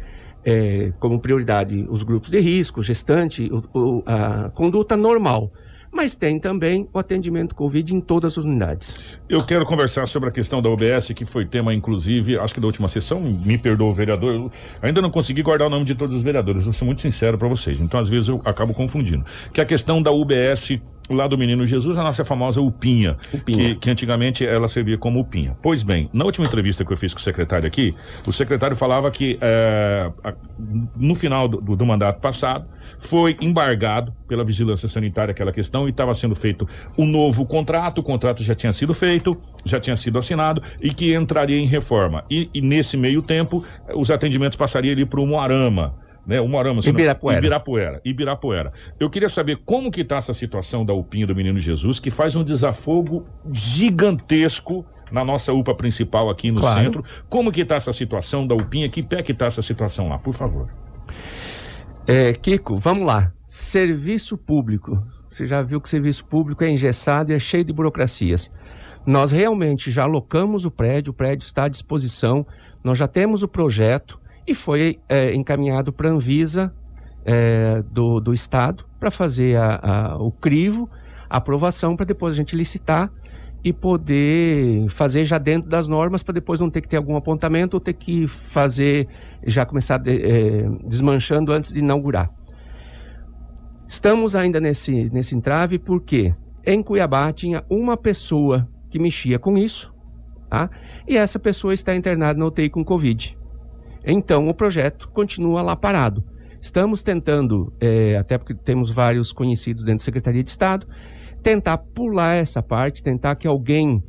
é, como prioridade os grupos de risco, gestante, o- o- a conduta normal. Mas tem também o atendimento Covid em todas as unidades. Eu quero conversar sobre a questão da UBS, que foi tema, inclusive, acho que da última sessão. Me perdoa o vereador. Eu ainda não consegui guardar o nome de todos os vereadores. Eu sou muito sincero para vocês. Então, às vezes, eu acabo confundindo. Que é a questão da UBS lá do Menino Jesus, a nossa famosa UPinha. Que, que antigamente ela servia como UPinha. Pois bem, na última entrevista que eu fiz com o secretário aqui, o secretário falava que a- no final do, do- do mandato passado foi embargado pela vigilância sanitária aquela questão e estava sendo feito um novo contrato, o contrato já tinha sido feito, já tinha sido assinado e que entraria em reforma. E, e nesse meio tempo, os atendimentos passariam ali para o Moarama. Né, o Moarama, se não- Ibirapuera. Ibirapuera. Ibirapuera. Eu queria saber como que tá essa situação da UPinha do Menino Jesus, que faz um desafogo gigantesco na nossa UPA principal aqui no Claro. centro. Como que tá essa situação da UPinha? Que pé que tá essa situação lá, por favor? É, Kiko, vamos lá. Serviço público. Você já viu que o serviço público é engessado e é cheio de burocracias. Nós realmente já alocamos o prédio, o prédio está à disposição, nós já temos o projeto e foi é, encaminhado para a Anvisa é, do, do Estado para fazer a, a, o crivo, a aprovação, para depois a gente licitar e poder fazer já dentro das normas para depois não ter que ter algum apontamento ou ter que fazer, já começar de, é, desmanchando antes de inaugurar. Estamos ainda nesse, nesse entrave porque em Cuiabá tinha uma pessoa que mexia com isso, tá? E essa pessoa está internada na UTI com Covid. Então o projeto continua lá parado. Estamos tentando, é, até porque temos vários conhecidos dentro da Secretaria de Estado, tentar pular essa parte, tentar que alguém,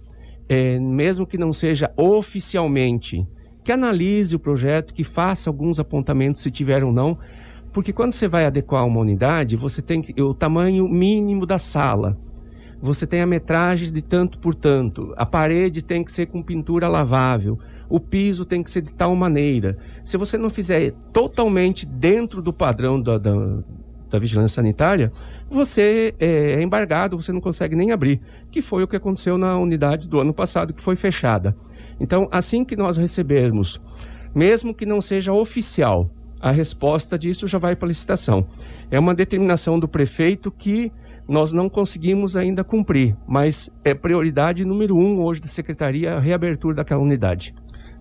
é, mesmo que não seja oficialmente, que analise o projeto, que faça alguns apontamentos se tiver ou não, porque quando você vai adequar uma unidade, você tem o tamanho mínimo da sala. Você tem a metragem de tanto por tanto. A parede tem que ser com pintura lavável. O piso tem que ser de tal maneira. Se você não fizer totalmente dentro do padrão da, da, da vigilância sanitária, você é, é embargado, você não consegue nem abrir. Que foi o que aconteceu na unidade do ano passado, que foi fechada. Então, assim que nós recebermos, mesmo que não seja oficial, a resposta disso já vai para licitação. É uma determinação do prefeito que nós não conseguimos ainda cumprir, mas é prioridade número um hoje da secretaria a reabertura daquela unidade.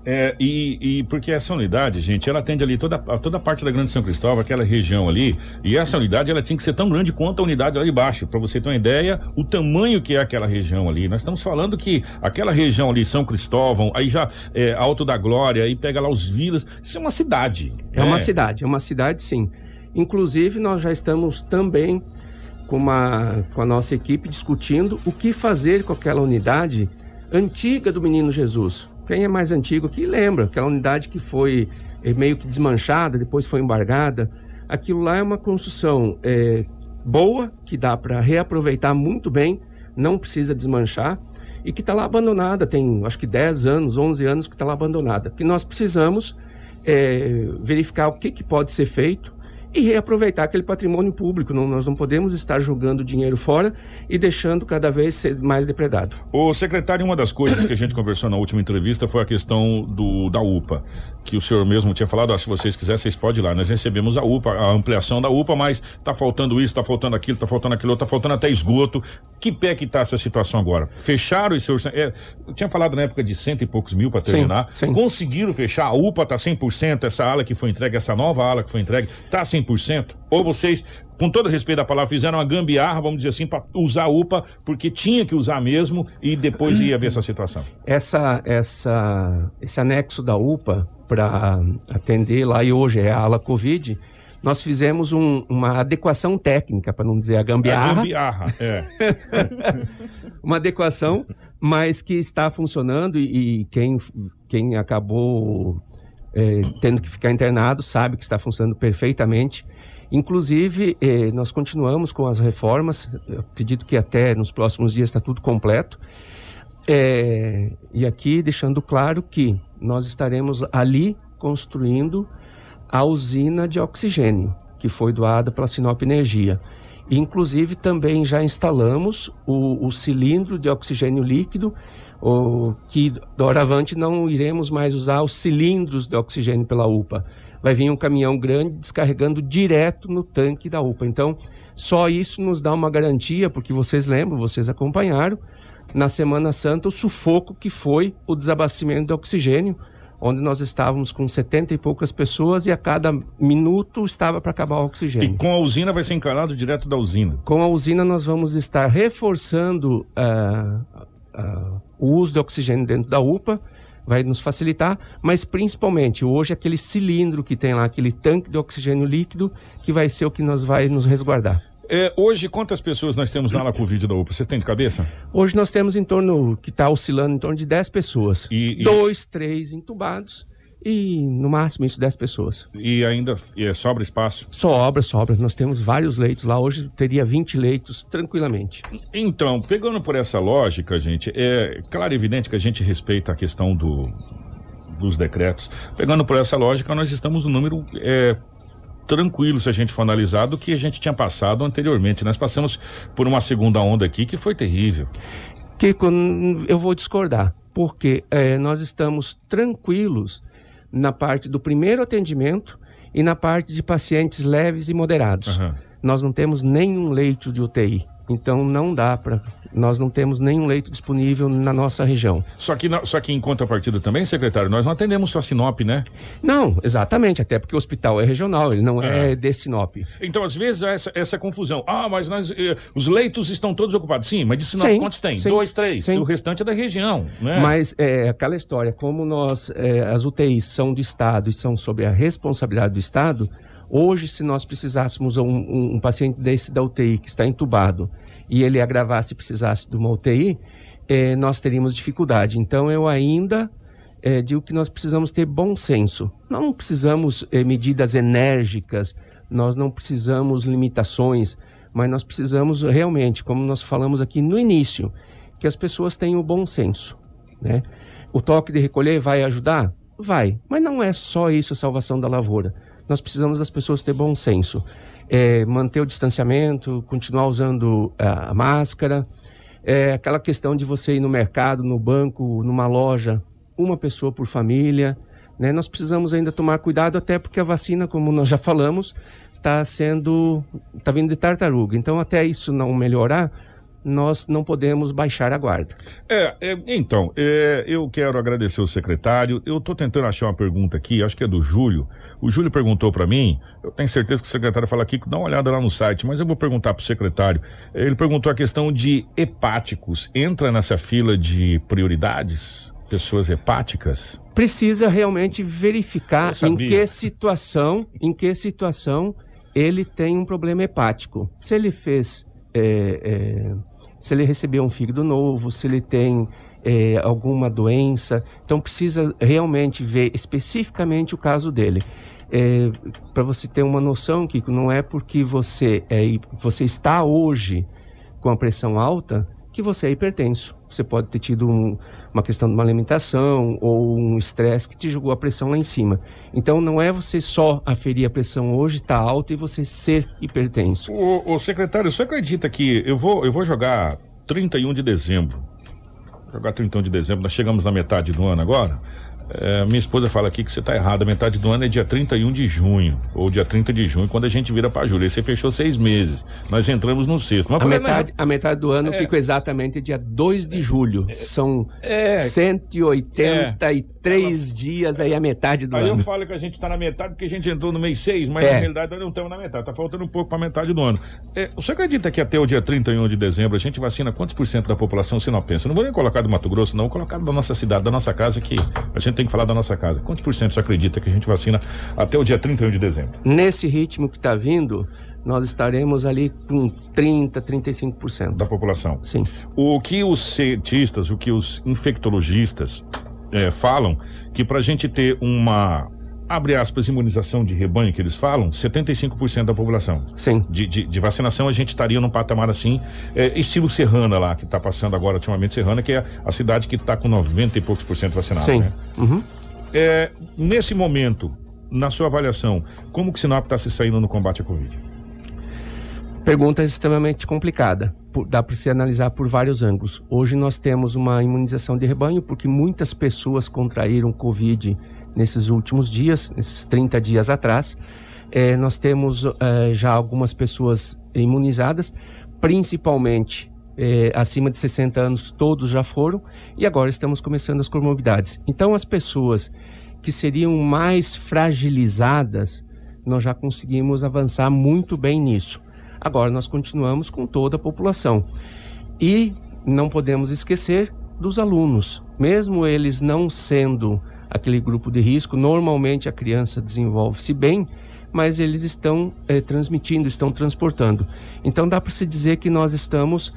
É, e, e, porque essa unidade, gente, ela atende ali toda, toda a parte da Grande São Cristóvão, aquela região ali, e essa unidade ela tinha que ser tão grande quanto a unidade lá de baixo, para você ter uma ideia, o tamanho que é aquela região ali. Nós estamos falando que aquela região ali, São Cristóvão, aí já é, Alto da Glória, aí pega lá os vilas, isso é uma cidade. É, é uma cidade, é uma cidade sim. Inclusive, nós já estamos também com, uma, com a nossa equipe discutindo o que fazer com aquela unidade antiga do Menino Jesus. Quem é mais antigo aqui lembra, aquela unidade que foi eh, meio que desmanchada, depois foi embargada. Aquilo lá é uma construção é, boa, que dá para reaproveitar muito bem, não precisa desmanchar, e que está lá abandonada, tem acho que 10 anos, 11 anos que está lá abandonada. Que nós precisamos é, verificar o que, que pode ser feito e reaproveitar aquele patrimônio público. Não, nós não podemos estar jogando dinheiro fora e deixando cada vez ser mais depredado. O secretário, uma das coisas que a gente conversou na última entrevista foi a questão do da UPA, que o senhor mesmo tinha falado, ah, se vocês quiserem, vocês podem ir lá. Nós recebemos a UPA, a ampliação da UPA, mas tá faltando isso, tá faltando aquilo, tá faltando aquilo, tá faltando até esgoto. Que pé que tá essa situação agora? Fecharam esse orçamento? É, eu tinha falado na época de cento e poucos mil para terminar. Sim, sim. Conseguiram fechar? A UPA tá 100%, essa ala que foi entregue, essa nova ala que foi entregue, tá 100%? 100%? Ou vocês, com todo respeito à palavra, fizeram uma gambiarra, vamos dizer assim, para usar a UPA, porque tinha que usar mesmo e depois [CLEARS THROAT] ia ver essa situação? Essa, essa, esse anexo da UPA para atender lá, e hoje é a ala Covid, nós fizemos um, uma adequação técnica, para não dizer a gambiarra. A gambiarra, é. [LAUGHS] uma adequação, mas que está funcionando e, e quem, quem acabou é, tendo que ficar internado, sabe que está funcionando perfeitamente. Inclusive, eh, nós continuamos com as reformas, Eu acredito que até nos próximos dias está tudo completo. É, e aqui deixando claro que nós estaremos ali construindo a usina de oxigênio, que foi doada pela Sinop Energia. Inclusive, também já instalamos o, o cilindro de oxigênio líquido o, que doravante não iremos mais usar os cilindros de oxigênio pela UPA. Vai vir um caminhão grande descarregando direto no tanque da UPA. Então, só isso nos dá uma garantia, porque vocês lembram, vocês acompanharam, na Semana Santa, o sufoco que foi o desabastecimento de oxigênio, onde nós estávamos com 70 e poucas pessoas e a cada minuto estava para acabar o oxigênio. E com a usina vai ser encanado direto da usina? Com a usina nós vamos estar reforçando uh, uh, o uso de oxigênio dentro da UPA vai nos facilitar, mas principalmente hoje aquele cilindro que tem lá, aquele tanque de oxigênio líquido, que vai ser o que nos vai nos resguardar. É, hoje, quantas pessoas nós temos lá na Covid da UPA? Você tem de cabeça? Hoje nós temos em torno, que está oscilando em torno de 10 pessoas. E, e... Dois, três entubados e no máximo isso 10 pessoas. E ainda é, sobra espaço? Sobra, sobra. Nós temos vários leitos lá. Hoje teria 20 leitos tranquilamente. Então, pegando por essa lógica, gente, é claro e evidente que a gente respeita a questão do, dos decretos. Pegando por essa lógica, nós estamos no número é, tranquilo se a gente for analisar do que a gente tinha passado anteriormente. Nós passamos por uma segunda onda aqui que foi terrível. Kiko, eu vou discordar, porque eh, nós estamos tranquilos na parte do primeiro atendimento e na parte de pacientes leves e moderados. Aham. Nós não temos nenhum leito de UTI, então não dá para. Nós não temos nenhum leito disponível na nossa região. Só que, só que em contrapartida também, secretário, nós não atendemos só Sinop, né? Não, exatamente, até porque o hospital é regional, ele não é, de Sinop. Então, às vezes, há essa, essa confusão. Ah, mas nós, eh, os leitos estão todos ocupados. Sim, mas de Sinop Sim, quantos tem? sim, Dois, três. sim. E o restante é da região, né? Mas é aquela história, como nós, é, as UTIs são do Estado e são sob a responsabilidade do Estado, hoje, se nós precisássemos um, um- um paciente desse da UTI que está entubado e ele agravasse e precisasse de uma UTI, é, nós teríamos dificuldade. Então, eu ainda é, digo que nós precisamos ter bom senso. Não precisamos é, medidas enérgicas, nós não precisamos limitações, mas nós precisamos realmente, como nós falamos aqui no início, que as pessoas tenham o bom senso. Né? O toque de recolher vai ajudar? Vai, mas não é só isso a salvação da lavoura. Nós precisamos das pessoas ter bom senso. É, manter o distanciamento, continuar usando a, a máscara, é, aquela questão de você ir no mercado, no banco, numa loja, uma pessoa por família. Né? Nós precisamos ainda tomar cuidado, até porque a vacina, como nós já falamos, está sendo. está vindo de tartaruga. Então, até isso não melhorar, nós não podemos baixar a guarda. É, é, então, é, eu quero agradecer o secretário. Eu estou tentando achar uma pergunta aqui, acho que é do Júlio. O Júlio perguntou para mim, eu tenho certeza que o secretário fala aqui, dá uma olhada lá no site, mas eu vou perguntar para o secretário. Ele perguntou a questão de hepáticos. Entra nessa fila de prioridades? Pessoas hepáticas? Precisa realmente verificar em que situação, em que situação ele tem um problema hepático. Se ele fez, é, é, se ele recebeu um fígado novo, se ele tem é, alguma doença, então precisa realmente ver especificamente o caso dele. Para você ter uma noção, Kiko, não é porque você é, você está hoje com a pressão alta que você é hipertenso. Você pode ter tido um- uma questão de uma alimentação ou um estresse que te jogou a pressão lá em cima. Então não é você só aferir a pressão hoje, está alta e você ser hipertenso. O, secretário, você acredita que eu vou, eu vou jogar 31 de dezembro? Jogar 31 de dezembro, nós chegamos na metade do ano agora. É, minha esposa fala aqui que você está errado. A metade do ano é dia 31 de junho, ou dia 30 de junho, quando a gente vira para julho. Aí você fechou seis meses. Nós entramos no sexto. Mas A eu falei, metade, a metade do ano É. fica exatamente dia 2 de julho. São É. 183 dias aí a metade do Aí eu ano. falo que a gente está na metade porque a gente entrou no mês 6, mas É. na realidade nós não estamos na metade, tá faltando um pouco para metade do ano. É, você acredita que até o dia 31 de dezembro a gente vacina quantos por cento da população sinopense? Eu não vou nem colocar do Mato Grosso, não, vou colocar da nossa cidade, da nossa casa, que a gente tem que falar da nossa casa. Quantos por cento você acredita que a gente vacina até o dia 31 de dezembro? Nesse ritmo que está vindo, nós estaremos ali com 30, 35%. Da população. Sim. O que os cientistas, o que os infectologistas eh, falam, que para a gente ter uma, abre aspas, imunização de rebanho que eles falam, 75% da população. Sim. De, de, de vacinação a gente estaria num patamar assim, eh, estilo Serrana lá, que está passando agora ultimamente Serrana, que é a cidade que está com 90 e poucos por cento vacinado, Sim. né? Uhum. É, nesse momento, na sua avaliação, como que o Sinop está se saindo no combate à Covid? Pergunta extremamente complicada. Por- dá para se analisar por vários ângulos. Hoje nós temos uma imunização de rebanho, porque muitas pessoas contraíram Covid nesses últimos dias, nesses 30 dias atrás. Eh, nós temos eh, já algumas pessoas imunizadas, principalmente eh, acima de 60 anos, todos já foram, e agora estamos começando as comorbidades. Então, as pessoas que seriam mais fragilizadas, nós já conseguimos avançar muito bem nisso. Agora nós continuamos com toda a população. E não podemos esquecer dos alunos. Mesmo eles não sendo aquele grupo de risco, normalmente a criança desenvolve-se bem, mas eles estão eh, transmitindo, estão transportando. Então dá para se dizer que nós estamos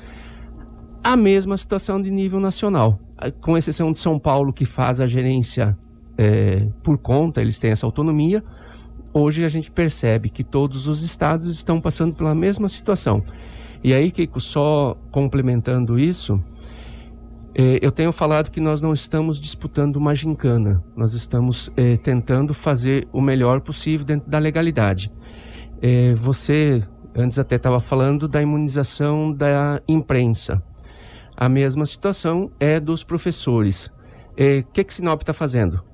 a mesma situação de nível nacional, Ah, com exceção de São Paulo, que faz a gerência eh, por conta, eles têm essa autonomia. Hoje a gente percebe que todos os estados estão passando pela mesma situação. E aí, Kiko, só complementando isso, eh, eu tenho falado que nós não estamos disputando uma gincana, nós estamos eh, tentando fazer o melhor possível dentro da legalidade. Eh, você antes até estava falando da imunização da imprensa. A mesma situação é dos professores. O que, que Sinop está fazendo?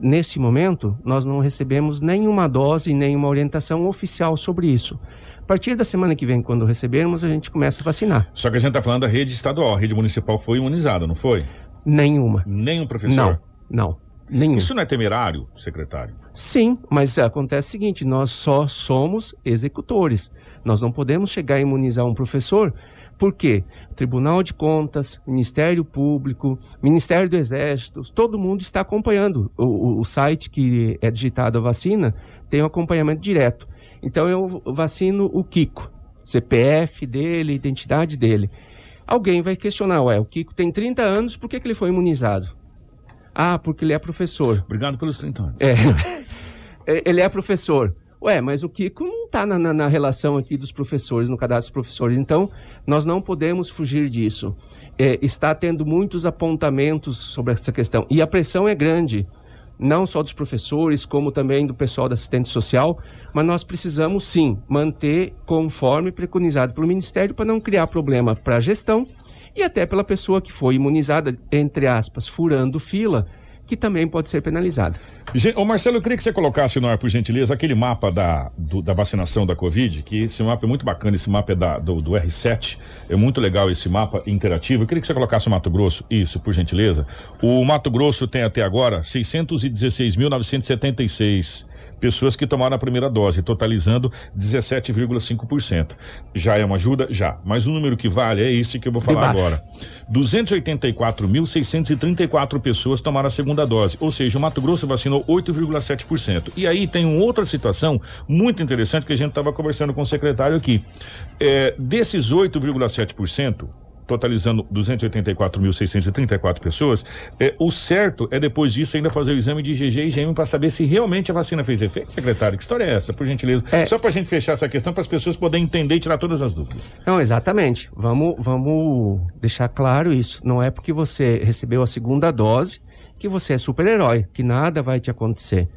Nesse momento, nós não recebemos nenhuma dose, nenhuma orientação oficial sobre isso. A partir da semana que vem, quando recebermos, a gente começa a vacinar. Só que a gente tá falando da rede estadual, a rede municipal foi imunizada, não foi? Nenhuma. Nenhum professor? Não, não. Nenhum. Isso não é temerário, secretário? Sim, mas acontece o seguinte: nós só somos executores. Nós não podemos chegar a imunizar um professor, porque Tribunal de Contas, Ministério Público, Ministério do Exército, todo mundo está acompanhando. O, o- o site que é digitado a vacina tem um acompanhamento direto. Então eu vacino o Kiko, CPF dele, identidade dele. Alguém vai questionar, ué, o Kiko tem 30 anos, por que, que ele foi imunizado? Ah, porque ele é professor. Obrigado pelos 30 anos. É. [LAUGHS] É, Ele é professor. Ué, mas o Kiko não está na, na- na relação aqui dos professores, no cadastro dos professores. Então, nós não podemos fugir disso. É, está tendo muitos apontamentos sobre essa questão. E a pressão é grande, não só dos professores, como também do pessoal da assistente social. Mas nós precisamos, sim, manter conforme preconizado pelo Ministério para não criar problema para a gestão e até pela pessoa que foi imunizada, entre aspas, furando fila, que também pode ser penalizada. Ô Marcelo, eu queria que você colocasse no ar, por gentileza, aquele mapa da, do- da vacinação da Covid, que esse mapa é muito bacana, esse mapa é da, do, do R7, é muito legal esse mapa interativo. Eu queria que você colocasse o Mato Grosso, isso, por gentileza. O Mato Grosso tem até agora 616.976 pessoas que tomaram a primeira dose, totalizando 17,5%. Já é uma ajuda? Já. Mas o número que vale é esse que eu vou falar agora. 284.634 pessoas tomaram a segunda dose, ou seja, o Mato Grosso vacinou 8,7%. E aí tem uma outra situação muito interessante que a gente estava conversando com o secretário aqui. É, desses 8,7%, totalizando 284.634 pessoas, é, o certo é depois disso ainda fazer o exame de IgG e IgM para saber se realmente a vacina fez efeito, secretário. Que história é essa, por gentileza? Só para a gente fechar essa questão, para as pessoas poderem entender e tirar todas as dúvidas. Não, exatamente. Vamos, vamos deixar claro isso. Não é porque você recebeu a segunda dose que você é super-herói, que nada vai te acontecer.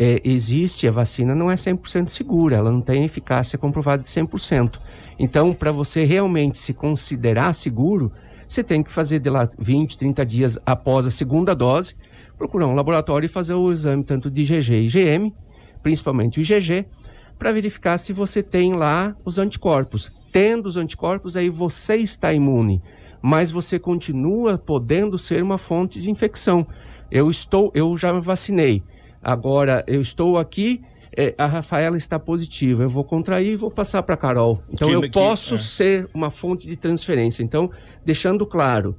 É, existe, a vacina não é 100% segura, ela não tem eficácia comprovada de 100%. Então, para você realmente se considerar seguro, você tem que fazer de lá 20, 30 dias após a segunda dose, procurar um laboratório e fazer o exame tanto de IgG e IgM, principalmente o IgG, para verificar se você tem lá os anticorpos. Tendo os anticorpos, aí você está imune, mas você continua podendo ser uma fonte de infecção. Eu estou, eu já me vacinei. Agora eu estou aqui, eh, a Rafaela está positiva. Eu vou contrair e vou passar para a Carol. Então Que- eu que- posso é. ser uma fonte de transferência. Então, deixando claro,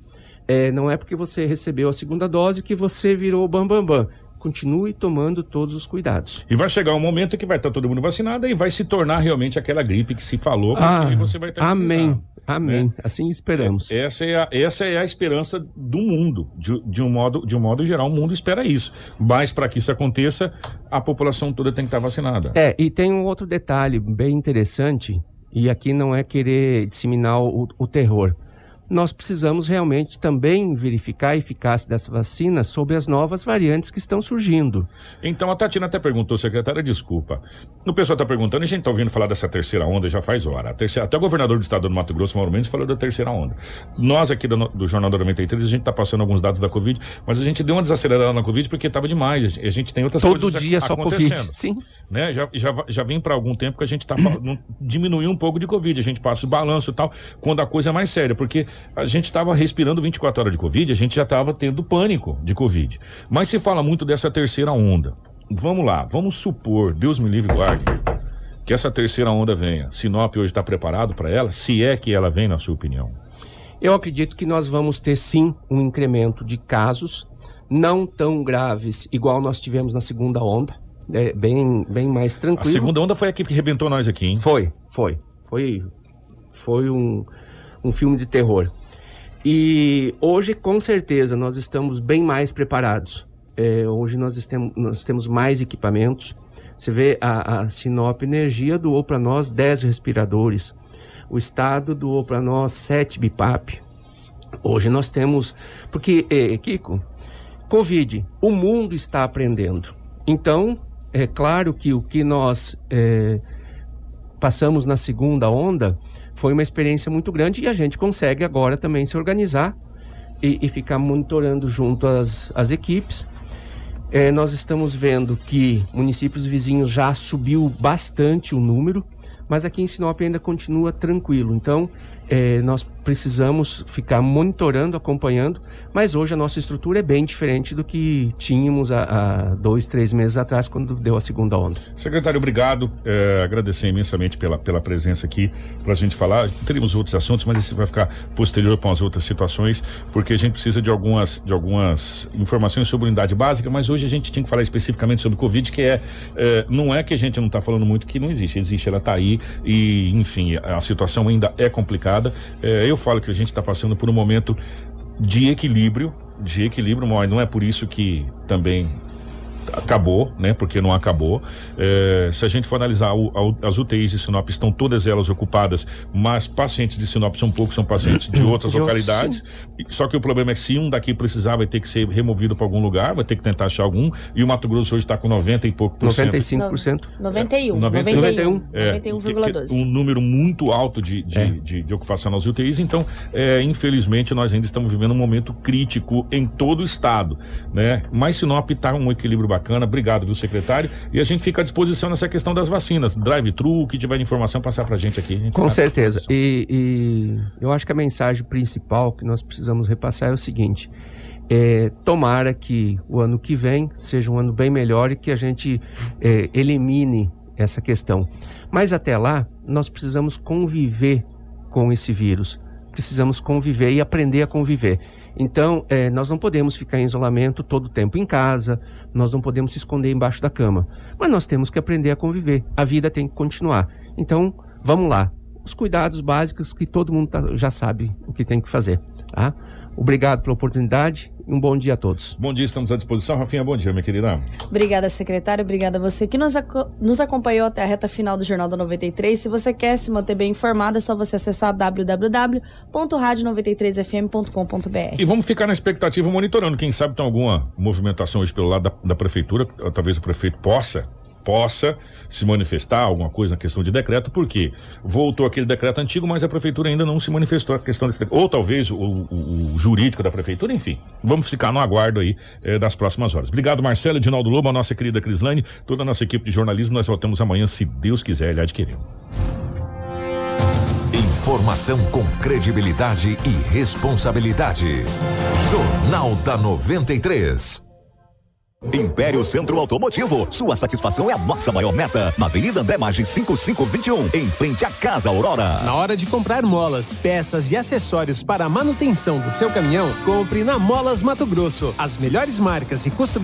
eh, não é porque você recebeu a segunda dose que você virou bambambam. Bam, bam. Continue tomando todos os cuidados. E vai chegar um momento que vai estar todo mundo vacinado e vai se tornar realmente aquela gripe que se falou, Ah, você vai estar amém, imunizado, amém. né? Assim esperamos. Essa é, a, essa é a esperança do mundo, de, de um modo, de um modo geral, o mundo espera isso. Mas para que isso aconteça, a população toda tem que estar vacinada. É, e tem um outro detalhe bem interessante, e aqui não é querer disseminar o, o terror. Nós precisamos realmente também verificar a eficácia dessa vacina sobre as novas variantes que estão surgindo. Então a Tatiana até perguntou, secretária, desculpa. O pessoal está perguntando, e a gente está ouvindo falar dessa terceira onda já faz hora. Terceira, até o governador do estado do Mato Grosso, Mauro Mendes, falou da terceira onda. Nós aqui do, do Jornal da 93, a gente está passando alguns dados da Covid, mas a gente deu uma desacelerada na Covid porque estava demais. A gente- tem outras Todo coisas dia só. Covid, sim. Né? Já, já, já vem para algum tempo que a gente está diminuiu um pouco de Covid. A gente passa o balanço e tal, quando a coisa é mais séria, porque a gente estava respirando 24 horas de Covid, a gente já estava tendo pânico de Covid. Mas se fala muito dessa terceira onda. Vamos lá, vamos supor, Deus me livre guarde, que essa terceira onda venha. Sinop hoje está preparado para ela? Se é que ela vem, na sua opinião? Eu acredito que nós vamos ter sim um incremento de casos, não tão graves igual nós tivemos na segunda onda, é, bem, bem mais A tranquilo. segunda onda foi a que arrebentou nós aqui, hein? Foi, foi. Foi, foi um, um filme de terror. E hoje, com certeza, nós estamos bem mais preparados. É, hoje nós, estem- nós temos mais equipamentos. Você vê, a, a Sinop Energia doou para nós 10 respiradores. O Estado doou para nós 7 BIPAP. Hoje nós temos. Porque, eh, Kiko, Covid, o mundo está aprendendo. Então, é claro que o que nós eh, passamos na segunda onda foi uma experiência muito grande e a gente consegue agora também se organizar e, e ficar monitorando junto às, equipes. É, nós estamos vendo que municípios vizinhos já subiu bastante o número, mas aqui em Sinop ainda continua tranquilo. Então, é, nós precisamos ficar monitorando, acompanhando, mas hoje a nossa estrutura é bem diferente do que tínhamos há, há dois, três meses atrás, quando deu a segunda onda. Secretário, obrigado. É, agradecer imensamente pela, pela presença aqui para a gente falar. Teríamos outros assuntos, mas esse vai ficar posterior para as outras situações, porque a gente precisa de algumas, de algumas informações sobre unidade básica, mas hoje a gente tinha que falar especificamente sobre Covid, que é, é não é que a gente não está falando muito que não existe, existe, ela está aí e, enfim, a situação ainda é complicada. É, eu falo que a gente está passando por um momento de equilíbrio, de equilíbrio, mas não é por isso que também acabou, né? Porque não acabou. É, se a gente for analisar o, a, as UTIs de Sinop, estão todas elas ocupadas, mas pacientes de Sinop são poucos, são pacientes de [COUGHS] outras de localidades. Outros, só que o problema é que se um daqui precisar, vai ter que ser removido para algum lugar, vai ter que tentar achar algum. E o Mato Grosso hoje está com 90 e pouco por cento. 95%. No, 91. É, 91. 91,12. É, um número muito alto de, de, é. de, de, ocupação nas UTIs. Então, é, infelizmente, nós ainda estamos vivendo um momento crítico em todo o estado, né? Mas Sinop está um equilíbrio bacana bacana. Obrigado, viu, secretário? E a gente fica à disposição nessa questão das vacinas. Drive-thru, que tiver informação, passar pra gente aqui. Gente Com certeza. E, e, eu acho que a mensagem principal que nós precisamos repassar é o seguinte. É, tomara que o ano que vem seja um ano bem melhor e que a gente é, elimine essa questão. Mas até lá, nós precisamos conviver com esse vírus. Precisamos conviver e aprender a conviver. Então, é, nós não podemos ficar em isolamento todo o tempo em casa, nós não podemos se esconder embaixo da cama. Mas nós temos que aprender a conviver. A vida tem que continuar. Então, vamos lá. Os cuidados básicos que todo mundo tá, já sabe o que tem que fazer. Tá? Obrigado pela oportunidade um bom dia a todos. Bom dia, estamos à disposição. Rafinha, bom dia, minha querida. Obrigada, secretário. Obrigada a você que nos, nos acompanhou até a reta final do Jornal da 93. Se você quer se manter bem informado, é só você acessar www.radio93fm.com.br. E vamos ficar na expectativa monitorando. Quem sabe tem alguma movimentação hoje pelo lado da, da prefeitura, talvez o prefeito possa possa se manifestar alguma coisa na questão de decreto, porque voltou aquele decreto antigo, mas a prefeitura ainda não se manifestou a questão desse decreto. Ou talvez o, o, o jurídico da prefeitura, enfim. Vamos ficar no aguardo aí eh, das próximas horas. Obrigado, Marcelo, Edinaldo Lobo, a nossa querida Crislane, toda a nossa equipe de jornalismo. Nós voltamos amanhã, se Deus quiser, ele adquirir. Informação com credibilidade e responsabilidade. Jornal da 93. Império Centro Automotivo, sua satisfação é a nossa maior meta. Na Avenida André Maggi 5521, em frente à Casa Aurora. Na hora de comprar molas, peças e acessórios para a manutenção do seu caminhão, compre na Molas Mato Grosso. As melhores marcas e custo